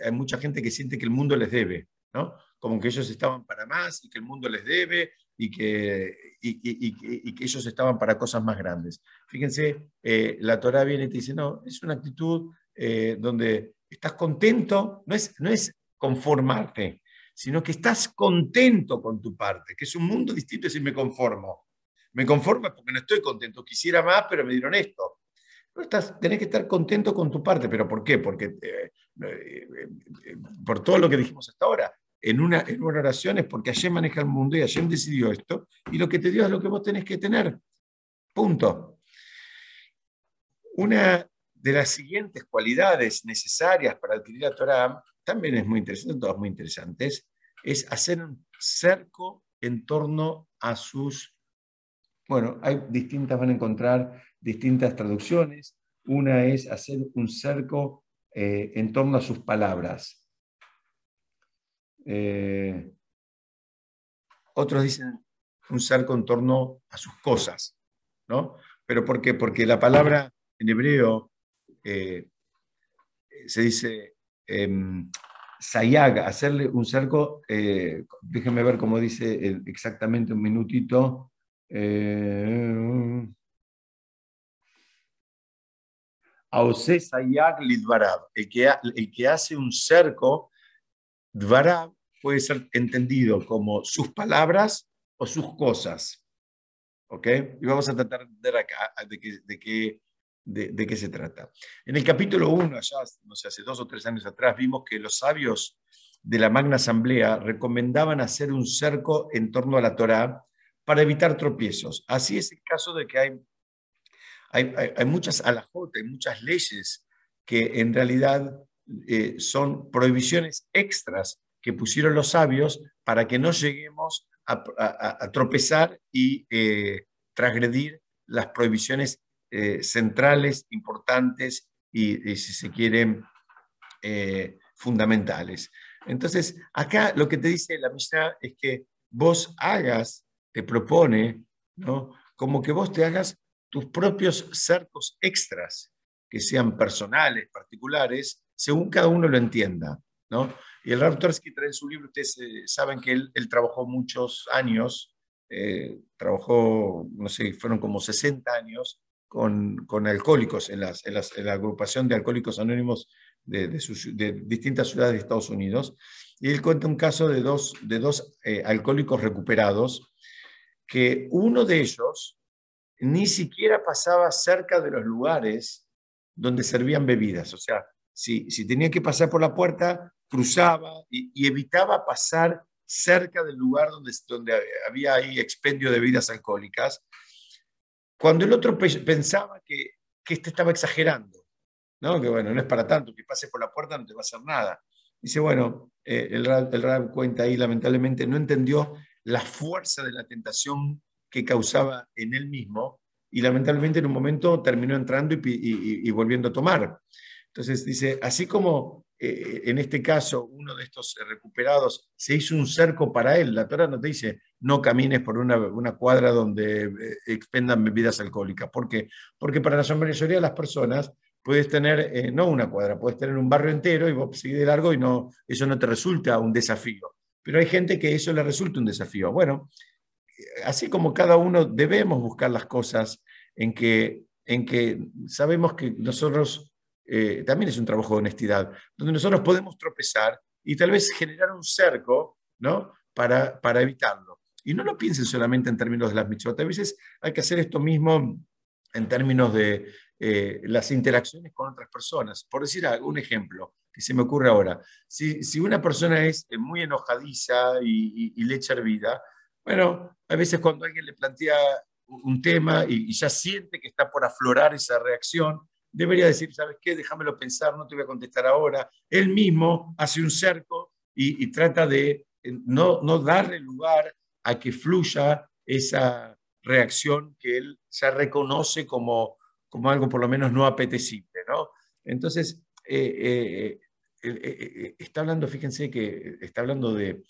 [SPEAKER 1] hay, mucha gente que siente que el mundo les debe, ¿no? Como que ellos estaban para más y que el mundo les debe y que, y, que ellos estaban para cosas más grandes. Fíjense, eh, la Torah viene y te dice, no, es una actitud eh, donde estás contento, no es, no es conformarte, sino que estás contento con tu parte, que es un mundo distinto si me conformo. Me conformo porque no estoy contento, quisiera más, pero me dieron esto. No estás, tenés que estar contento con tu parte, pero ¿por qué? Porque eh, eh, eh, por todo lo que dijimos hasta ahora, en una, en una oración es porque Hashem maneja el mundo y Hashem decidió esto, y lo que te dio es lo que vos tenés que tener. Punto. Una de las siguientes cualidades necesarias para adquirir la Torah, también es muy interesante, todas muy interesantes, es hacer un cerco en torno a sus... Bueno, hay distintas, van a encontrar distintas traducciones. Una es hacer un cerco eh, en torno a sus palabras. Eh, otros dicen un cerco en torno a sus cosas, ¿no? ¿Pero por qué? Porque la palabra en hebreo eh, se dice em, Sayag, hacerle un cerco, eh, déjenme ver cómo dice exactamente un minutito. Eh, Aose Sayag Lidvarab, el que, hace un cerco, Dvarab puede ser entendido como sus palabras o sus cosas. ¿Ok? Y vamos a tratar de acá de de que de, qué se trata. En el capítulo 1, allá, no sé, hace dos o tres años atrás, vimos que los sabios de la Magna Asamblea recomendaban hacer un cerco en torno a la Torá para evitar tropiezos. Así es el caso de que hay, hay, hay, muchas alajot, hay muchas leyes que en realidad eh, son prohibiciones extras que pusieron los sabios para que no lleguemos a, tropezar y eh, transgredir las prohibiciones eh, centrales, importantes y, si se quieren, eh, fundamentales. Entonces, acá lo que te dice la Mishnah es que vos hagas, te propone, ¿no? como que vos te hagas tus propios cercos extras, que sean personales, particulares, según cada uno lo entienda. ¿no? Y el Rav Torsky trae en su libro, ustedes eh, saben que él, trabajó muchos años, trabajó, no sé, fueron como 60 años con, alcohólicos en, las, en, la agrupación de alcohólicos anónimos de, distintas ciudades de Estados Unidos. Y él cuenta un caso de dos, de dos eh, alcohólicos recuperados, que uno de ellos ni siquiera pasaba cerca de los lugares donde servían bebidas. O sea, si, si tenía que pasar por la puerta, cruzaba y, y evitaba pasar cerca del lugar donde, donde había ahí expendio de bebidas alcohólicas, cuando el otro pensaba que, que este estaba exagerando, ¿no? que bueno, no es para tanto, que pase por la puerta no te va a hacer nada. Dice, bueno, eh, el, Rab, cuenta ahí, lamentablemente, no entendió la fuerza de la tentación que causaba en él mismo y lamentablemente en un momento terminó entrando y volviendo a tomar. Entonces dice, así como eh, en este caso uno de estos recuperados se hizo un cerco para él, la Torah no te dice, no camines por una, una cuadra donde eh, expendan bebidas alcohólicas. ¿Por qué? Porque para la mayoría de las personas puedes tener, eh, no una cuadra, puedes tener un barrio entero y vos seguís de largo y no, eso no te resulta un desafío. Pero hay gente que eso le resulta un desafío. Bueno, así como cada uno debemos buscar las cosas en que, en que sabemos que nosotros, eh, también es un trabajo de honestidad, donde nosotros podemos tropezar y tal vez generar un cerco, ¿no? Para, para evitarlo. Y no lo piensen solamente en términos de las mitzvot, a veces hay que hacer esto mismo en términos de eh, las interacciones con otras personas. Por decir un ejemplo que se me ocurre ahora, si, si una persona es eh, muy enojadiza y, y, le echa hervida, bueno, a veces cuando alguien le plantea un tema y, ya siente que está por aflorar esa reacción, debería decir, ¿sabes qué? Déjamelo pensar, no te voy a contestar ahora. Él mismo hace un cerco y, y trata de eh, no, no darle lugar a que fluya esa reacción que él ya reconoce como, como algo por lo menos no apetecible. ¿no? Entonces, eh, eh, eh, está hablando, fíjense que está hablando de,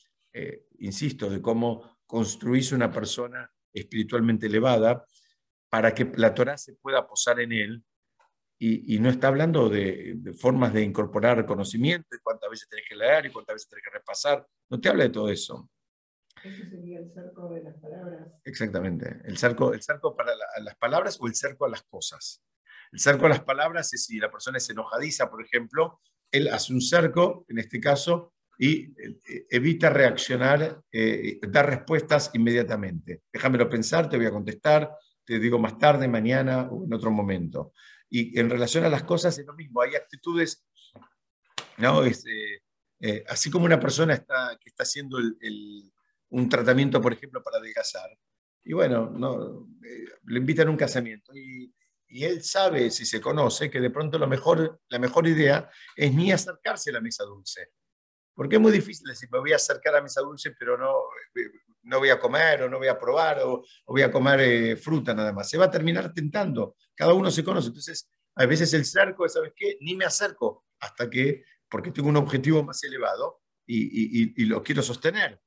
[SPEAKER 1] insisto, de cómo construirse una persona espiritualmente elevada para que la Torah se pueda posar en él y, no está hablando de, de, formas de incorporar conocimiento, cuántas veces tenés que leer y cuántas veces tenés que repasar, no te habla de todo eso.
[SPEAKER 3] Ese sería el cerco de las palabras.
[SPEAKER 1] Exactamente, el cerco, el cerco para las palabras o el cerco a las cosas. El cerco a las palabras es si la persona es enojadiza, por ejemplo, él hace un cerco, en este caso, y eh, evita reaccionar, eh, dar respuestas inmediatamente. Déjamelo pensar, te voy a contestar, te digo más tarde, mañana o en otro momento. Y en relación a las cosas es lo mismo, hay actitudes, ¿no? Eh, así como una persona está, que está haciendo el, un tratamiento, por ejemplo, para adelgazar. Y bueno, no, eh, le invitan a un casamiento y, y, él sabe, si se conoce, que de pronto lo mejor, la mejor idea es ni acercarse a la mesa dulce. Porque es muy difícil decir, me voy a acercar a la mesa dulce, pero no, eh, no voy a comer o no voy a probar o, voy a comer eh, fruta nada más. Se va a terminar tentando. Cada uno se conoce. Entonces, a veces el cerco es, ¿sabes qué? Ni me acerco hasta que, porque tengo un objetivo más elevado y, y, y lo quiero sostener.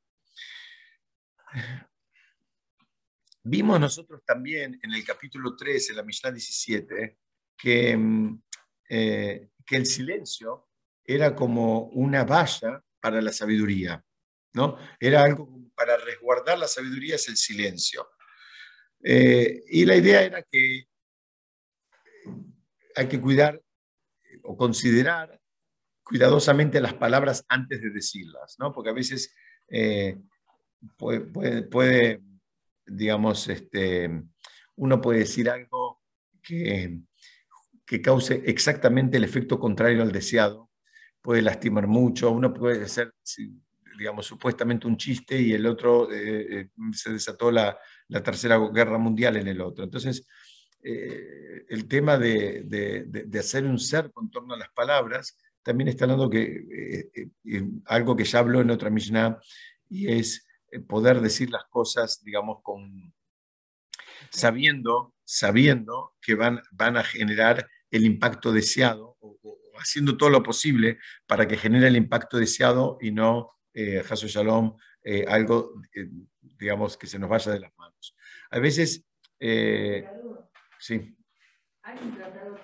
[SPEAKER 1] Vimos nosotros también en el capítulo 13, la Mishnah 17, que, mm, eh, que el silencio era como una valla para la sabiduría, ¿no? Era algo para resguardar la sabiduría es el silencio. Eh, y la idea era que hay que cuidar o considerar cuidadosamente las palabras antes de decirlas, ¿no? Porque a veces eh, puede, puede, digamos, este, uno puede decir algo que, que cause exactamente el efecto contrario al deseado, puede lastimar mucho, uno puede hacer, digamos, supuestamente un chiste y el otro eh, eh, se desató la, la, tercera guerra mundial en el otro. Entonces, eh, el tema de, de, de, hacer un ser en torno a las palabras también está hablando que algo que ya habló en otra Mishnah y es poder decir las cosas, digamos, con, sabiendo, sabiendo que van, van a generar el impacto deseado o, haciendo todo lo posible para que genere el impacto deseado y no, eh, Shalom, eh, algo, eh, digamos, que se nos vaya de las manos. A veces,
[SPEAKER 4] sí. Hay un tratado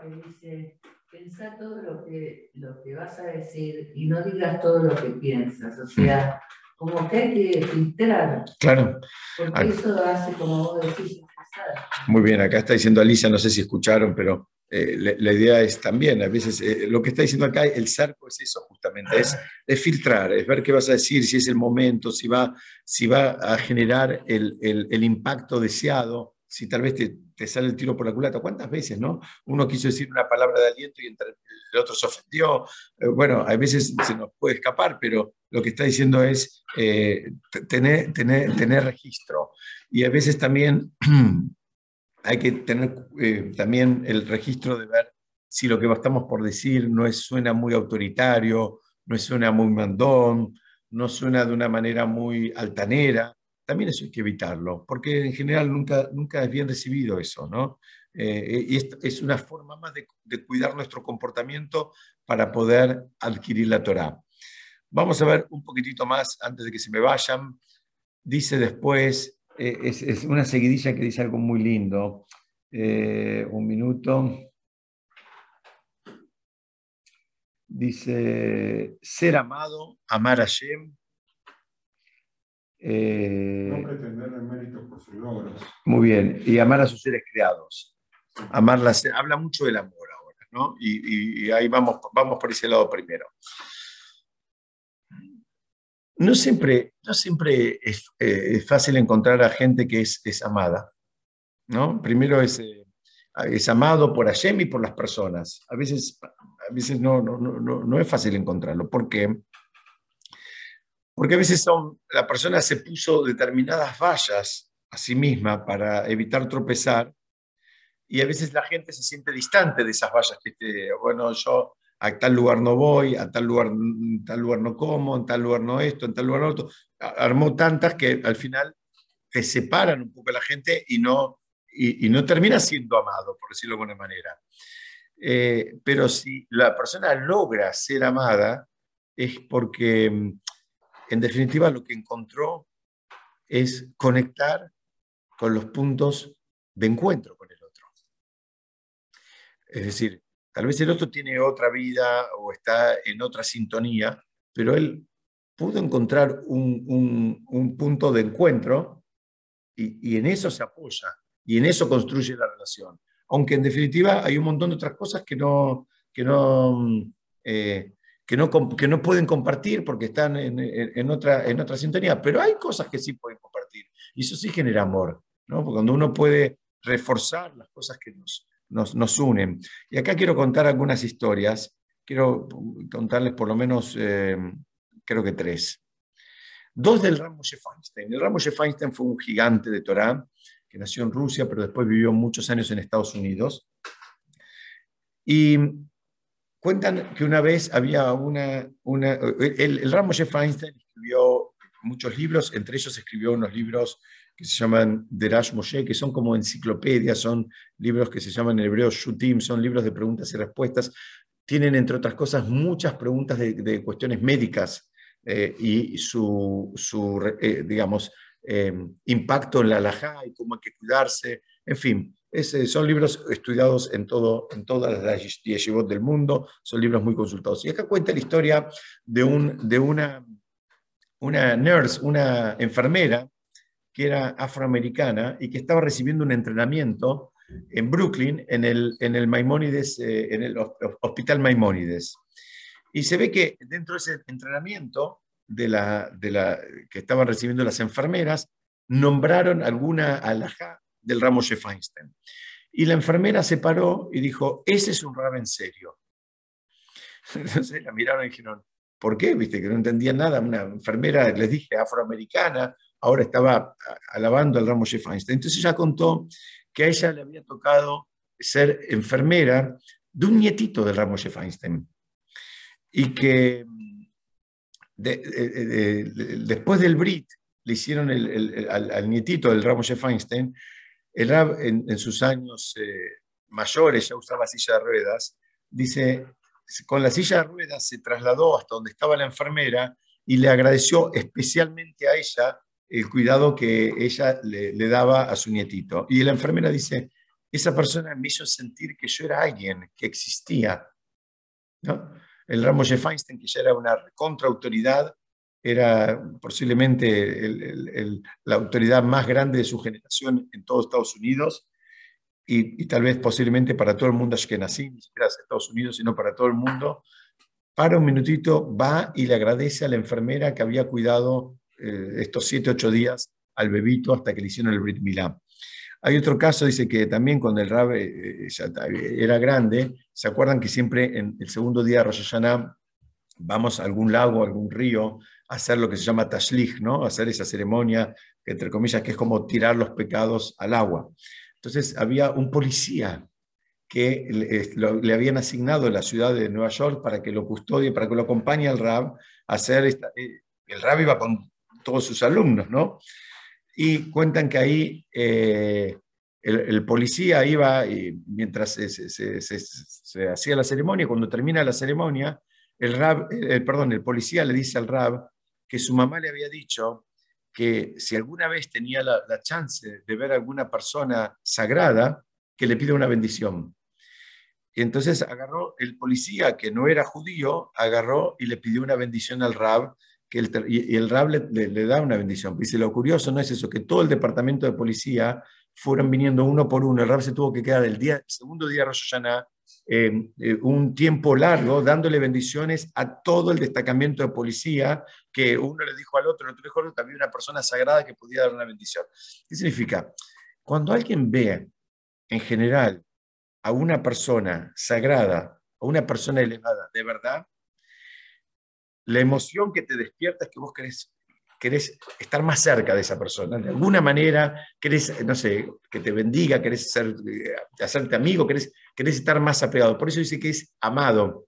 [SPEAKER 4] que dice, pensá todo lo que, lo que vas a decir y no digas todo lo que piensas. O sea, como que hay que filtrar.
[SPEAKER 1] Claro.
[SPEAKER 4] Porque eso hace, como vos decís,
[SPEAKER 1] Muy bien, acá está diciendo Alicia, no sé si escucharon, pero eh, la, idea es también, a veces, eh, lo que está diciendo acá, el cerco es eso justamente, es, es, filtrar, es ver qué vas a decir, si es el momento, si va, si va a generar el, el, el impacto deseado, si tal vez te, te, sale el tiro por la culata. ¿Cuántas veces, no? Uno quiso decir una palabra de aliento y el otro se ofendió. Eh, bueno, a veces se nos puede escapar, pero lo que está diciendo es eh, tener, tener, tener registro. Y a veces también hay que tener eh, también el registro de ver si lo que estamos por decir no es, suena muy autoritario, no suena muy mandón, no suena de una manera muy altanera también eso hay que evitarlo, porque en general nunca, nunca es bien recibido eso, ¿no? Eh, y es, una forma más de, de, cuidar nuestro comportamiento para poder adquirir la Torah. Vamos a ver un poquitito más antes de que se me vayan. Dice después, eh, es, es, una seguidilla que dice algo muy lindo. Eh, un minuto. Dice, ser amado, amar a Shem, Eh,
[SPEAKER 2] No pretender el mérito por sus logros.
[SPEAKER 1] muy bien, y amar a sus seres creados. Amarlas, habla mucho del amor ahora, ¿no? Y, y- y ahí vamos, vamos por ese lado primero. No siempre, no siempre es, eh, es fácil encontrar a gente que es, es amada, ¿no? Primero es, eh, es amado por Hashem y por las personas. A veces, a veces no, no, no, no, no es fácil encontrarlo. ¿Por qué? Porque a veces son, la persona se puso determinadas vallas a sí misma para evitar tropezar y a veces la gente se siente distante de esas vallas que te, bueno, yo a tal lugar no voy, a tal lugar, en tal lugar no como, en tal lugar no esto, en tal lugar no otro. Armó tantas que al final te separan un poco la gente y no, y, y no termina siendo amado, por decirlo de alguna manera. Eh, pero si la persona logra ser amada, es porque, mm, en definitiva, lo que encontró es conectar con los puntos de encuentro con el otro. Es decir, tal vez el otro tiene otra vida o está en otra sintonía, pero él pudo encontrar un, un- un punto de encuentro y, en eso se apoya y en eso construye la relación. Aunque en definitiva hay un montón de otras cosas que no, que no, eh, que no, que no pueden compartir porque están en, en- en otra, en otra sintonía, pero hay cosas que sí pueden compartir y eso sí genera amor, ¿no? Porque cuando uno puede reforzar las cosas que nos, nos, nos unen. Y acá quiero contar algunas historias, quiero contarles por lo menos, eh, creo que tres. Dos del Ram Moshe Feinstein. El Ram Moshe Feinstein fue un gigante de Torah que nació en Rusia, pero después vivió muchos años en Estados Unidos. Y cuentan que una vez había una... una el, el Ram Moshe Feinstein escribió muchos libros, entre ellos escribió unos libros que se llaman Derash Moshe, que son como enciclopedias, son libros que se llaman en hebreo Shutim, son libros de preguntas y respuestas. Tienen, entre otras cosas, muchas preguntas de, de cuestiones médicas eh, y su, su eh, digamos, eh, impacto en la alajá y cómo hay que cuidarse. En fin, es, son libros estudiados en, todo, en todas las yeshivot del mundo, son libros muy consultados. Y acá cuenta la historia de, un, de una, una nurse, una enfermera, que era afroamericana y que estaba recibiendo un entrenamiento en Brooklyn, en el, en el Maimónides, eh, en el Hospital Maimónides. Y se ve que dentro de ese entrenamiento de la, de la, que estaban recibiendo las enfermeras, nombraron alguna alhaja del ramo Feinstein. Y la enfermera se paró y dijo, ese es un rab en serio. Entonces la miraron y dijeron, ¿por qué? Viste que no entendían nada. Una enfermera, les dije, afroamericana, ahora estaba alabando al ramo Feinstein. Entonces ella contó que a ella le había tocado ser enfermera de un nietito del ramo Feinstein. Y que de, de, de, después del Brit le hicieron al, al, nietito del ramo Feinstein, el en sus años eh, mayores ya usaba silla de ruedas, dice, con la silla de ruedas se trasladó hasta donde estaba la enfermera y le agradeció especialmente a ella el cuidado que ella le, daba a su nietito. Y la enfermera dice, esa persona me hizo sentir que yo era alguien, que existía. El Ramo Feinstein, que ya era una contraautoridad, era posiblemente la autoridad más grande de su generación en todos Estados Unidos y, tal vez posiblemente para todo el mundo ashkenazí, ni siquiera Estados Unidos, sino para todo el mundo. Para un minutito, va y le agradece a la enfermera que había cuidado eh, estos siete, ocho días al bebito hasta que le hicieron el Brit Milá. Hay otro caso, dice que también cuando el Rab eh, ya era grande, ¿se acuerdan que siempre en el segundo día de Rosh Hashanah vamos a algún lago, a algún río, a hacer lo que se llama tashlich, ¿no? Hacer esa ceremonia, entre comillas, que es como tirar los pecados al agua. Entonces había un policía que le, habían asignado en la ciudad de Nueva York para que lo custodie, para que lo acompañe al Rab a hacer esta, el Rab iba con todos sus alumnos, ¿no? Y cuentan que ahí eh, el, policía iba y mientras se, hacía la ceremonia, cuando termina la ceremonia, el, rab, el, perdón, el policía le dice al Rab que su mamá le había dicho que si alguna vez tenía la, la chance de ver a alguna persona sagrada, que le pida una bendición. Y entonces agarró el policía, que no era judío, agarró y le pidió una bendición al Rab que el, y, el Rab le, da una bendición. Dice, lo curioso no es eso, que todo el departamento de policía fueron viniendo uno por uno. El Rab se tuvo que quedar el, día, segundo día de Rosh Hashanah eh, eh, un tiempo largo dándole bendiciones a todo el destacamento de policía, que uno le dijo al otro, el otro dijo al otro, también una persona sagrada que podía dar una bendición. ¿Qué significa? Cuando alguien ve en general a una persona sagrada, a una persona elevada, de verdad, la emoción que te despierta es que vos querés, querés estar más cerca de esa persona. De alguna manera, querés, no sé, que te bendiga, querés ser, eh, hacerte amigo, querés, querés estar más apegado. Por eso dice que es amado.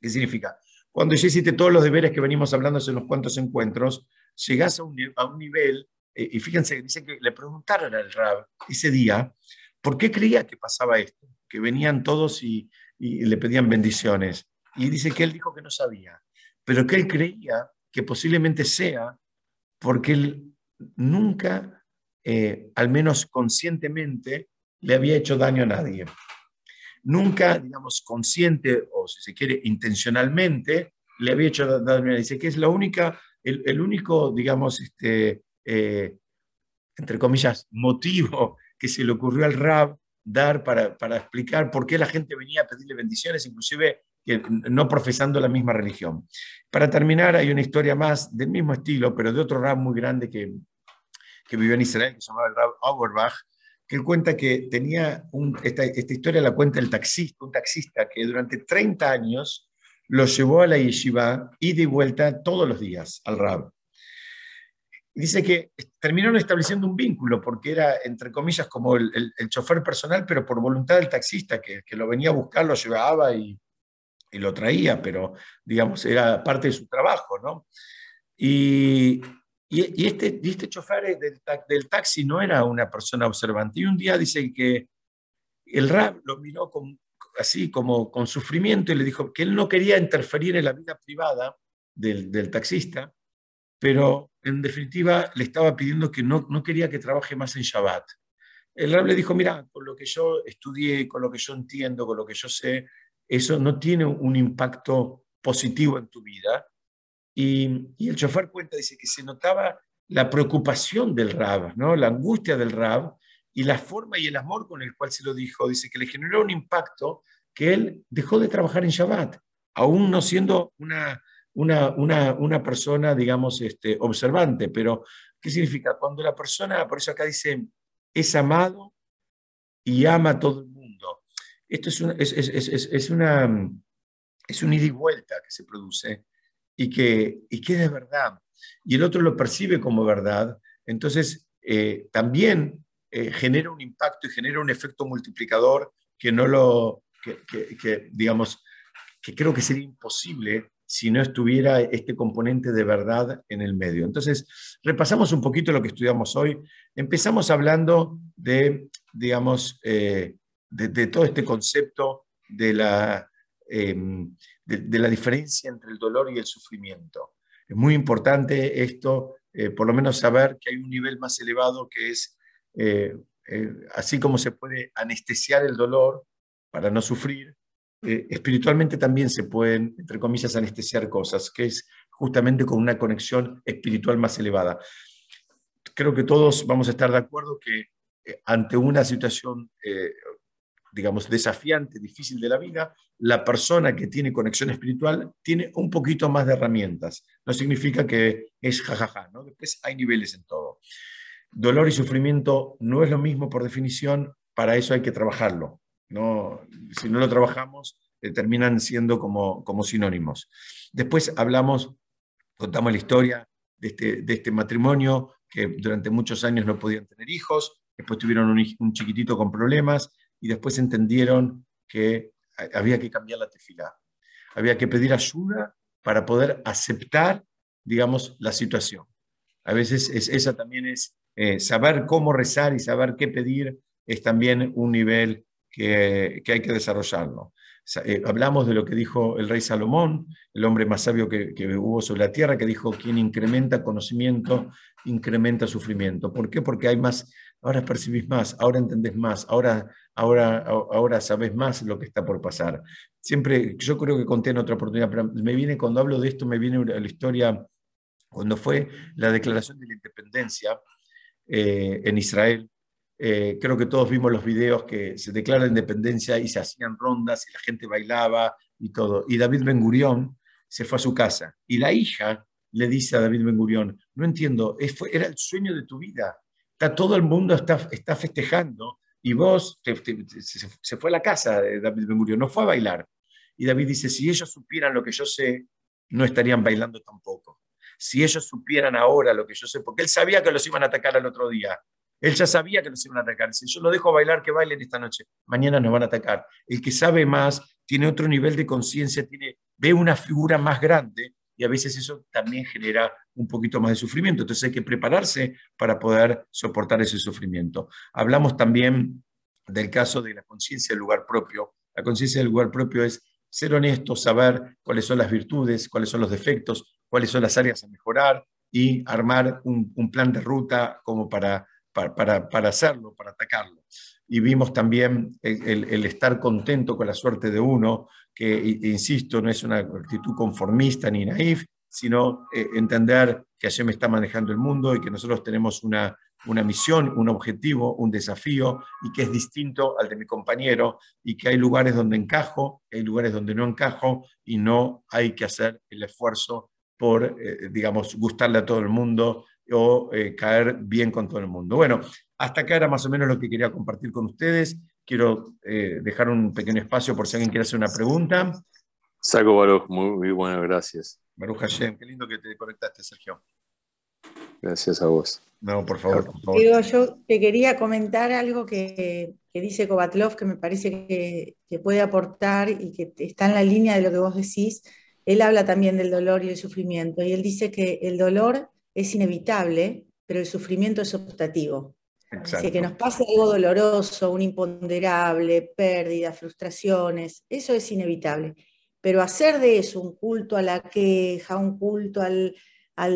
[SPEAKER 1] ¿Qué significa? Cuando ya hiciste todos los deberes que venimos hablando en los cuantos encuentros, llegás a un, a un nivel, eh, y fíjense, dice que le preguntaron al Rab ese día, ¿por qué creía que pasaba esto? Que venían todos y le pedían bendiciones. Y dice que él dijo que no sabía pero que él creía que posiblemente sea porque él nunca, eh, al menos conscientemente, le había hecho daño a nadie. Nunca, digamos, consciente o si se quiere, intencionalmente, le había hecho daño a nadie. Dice que es la única, el, único, digamos, este, eh, entre comillas, motivo que se le ocurrió al Rab dar para, para, explicar por qué la gente venía a pedirle bendiciones, inclusive no profesando la misma religión. Para terminar, hay una historia más del mismo estilo, pero de otro rab muy grande que, que vivió en Israel, que se llamaba el rab Auerbach, que él cuenta que tenía, esta, historia la cuenta el taxista, un taxista que durante 30 años lo llevó a la yeshiva y de vuelta todos los días al rab. Dice que terminaron estableciendo un vínculo porque era, entre comillas, como el, el, chofer personal, pero por voluntad del taxista, que, lo venía a buscar, lo llevaba y, y lo traía, pero digamos, era parte de su trabajo, ¿no? Y, y, este, este chofer del, taxi no era una persona observante. Y un día dice que el rab lo miró con, así como con sufrimiento y le dijo que él no quería interferir en la vida privada del, del taxista, pero en definitiva le estaba pidiendo que no, no quería que trabaje más en Shabbat. El rab le dijo, mira, con lo que yo estudié, con lo que yo entiendo, con lo que yo sé, eso no tiene un impacto positivo en tu vida. Y, el chofer cuenta, dice que se notaba la preocupación del Rab, ¿no? la angustia del Rab y la forma y el amor con el cual se lo dijo. Dice que le generó un impacto que él dejó de trabajar en Shabbat, aún no siendo una, una, una, una persona, digamos, este, observante. Pero, ¿qué significa? Cuando la persona, por eso acá dice, es amado y ama a todo el mundo esto es, una, es, es, es, una, es un ida y vuelta que se produce y que, y que es verdad. Y el otro lo percibe como verdad. Entonces, eh, también eh, genera un impacto y genera un efecto multiplicador que no lo, que, que, digamos, que creo que sería imposible si no estuviera este componente de verdad en el medio. Entonces, repasamos un poquito lo que estudiamos hoy. Empezamos hablando de, digamos, eh, de, todo este concepto de la, em, de, la diferencia entre el dolor y el sufrimiento. Es muy importante esto, eh, por lo menos saber que hay un nivel más elevado que es, eh, eh, así como se puede anestesiar el dolor para no sufrir, espiritualmente también se pueden, entre comillas, anestesiar cosas, que es justamente con una conexión espiritual más elevada. Creo que todos vamos a estar de acuerdo que ante una situación digamos, desafiante, difícil de la vida, la persona que tiene conexión espiritual tiene un poquito más de herramientas. No significa que es jajaja, ¿no? Después hay niveles en todo. Dolor y sufrimiento no es lo mismo por definición, para eso hay que trabajarlo. No, si no lo trabajamos, eh, terminan siendo como, como sinónimos. Después hablamos, contamos la historia de este, de este matrimonio que durante muchos años no podían tener hijos, después tuvieron un, un chiquitito con problemas, y después entendieron que había que cambiar la tefilá. Había que pedir ayuda para poder aceptar, digamos, la situación. A veces es, esa también es eh, saber cómo rezar y saber qué pedir, es también un nivel que, que hay que desarrollarlo. Eh, hablamos de lo que dijo el rey Salomón, el hombre más sabio que, hubo sobre la tierra, que dijo, quien incrementa conocimiento, incrementa sufrimiento. ¿Por qué? Porque hay más, ahora percibís más, ahora entendés más, ahora, ahora, ahora sabes más lo que está por pasar. Siempre, yo creo que conté en otra oportunidad, pero me viene, cuando hablo de esto, me viene la historia cuando fue la declaración de la independencia eh, en Israel, eh, creo que todos vimos los videos que se declara la independencia y se hacían rondas y la gente bailaba y todo. Y David Ben Gurión se fue a su casa y la hija le dice a David Ben Gurión, no entiendo, era el sueño de tu vida, está, todo el mundo está, está festejando y vos se, fue a la casa de David Ben Gurión, no fue a bailar. Y David dice, si ellos supieran lo que yo sé, no estarían bailando tampoco. Si ellos supieran ahora lo que yo sé, porque él sabía que los iban a atacar al otro día, él ya sabía que nos iban a atacar. Si yo lo dejo bailar, que bailen esta noche. Mañana nos van a atacar. El que sabe más tiene otro nivel de conciencia, tiene, ve una figura más grande y a veces eso también genera un poquito más de sufrimiento. Entonces hay que prepararse para poder soportar ese sufrimiento. Hablamos también del caso de la conciencia del lugar propio. La conciencia del lugar propio es ser honesto, saber cuáles son las virtudes, cuáles son los defectos, cuáles son las áreas a mejorar y armar un, un plan de ruta como para para, hacerlo, para atacarlo. Y vimos también el, estar contento con la suerte de uno, que, insisto, no es una actitud conformista ni naif, sino eh, entender que me está manejando el mundo y que nosotros tenemos una, una misión, un objetivo, un desafío y que es distinto al de mi compañero y que hay lugares donde encajo, hay lugares donde no encajo y no hay que hacer el esfuerzo por, eh, digamos, gustarle a todo el mundo o eh, caer bien con todo el mundo. Bueno, hasta acá era más o menos lo que quería compartir con ustedes. Quiero eh, dejar un pequeño espacio por si alguien quiere hacer una pregunta.
[SPEAKER 5] Saco Baruch, muy, bueno, gracias.
[SPEAKER 1] Baruch Hashem, qué lindo que te conectaste, Sergio.
[SPEAKER 5] Gracias a vos.
[SPEAKER 1] No, por favor.
[SPEAKER 6] yo te quería comentar algo que, dice Kovatlov que me parece que, que, puede aportar y que está en la línea de lo que vos decís. Él habla también del dolor y el sufrimiento y él dice que el dolor es inevitable, pero el sufrimiento es optativo. Exacto. que nos pase algo doloroso, un imponderable, pérdidas, frustraciones, eso es inevitable. Pero hacer de eso un culto a la queja, un culto al,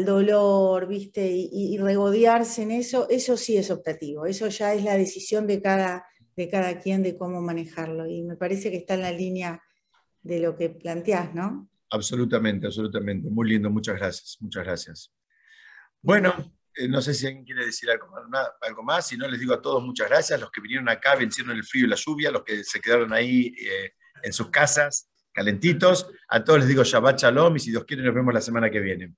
[SPEAKER 6] dolor, ¿viste? Y, regodearse en eso, eso sí es optativo. Eso ya es la decisión de cada, de cada quien de cómo manejarlo. Y me parece que está en la línea de lo que planteás, ¿no?
[SPEAKER 1] Absolutamente, absolutamente. Muy lindo, muchas gracias, muchas gracias. Bueno, eh, no sé si alguien quiere decir algo más, si no les digo a todos muchas gracias, los que vinieron acá vencieron el frío y la lluvia, los que se quedaron ahí eh, en sus casas calentitos, a todos les digo Shabbat Shalom y si Dios quiere nos vemos la semana que viene.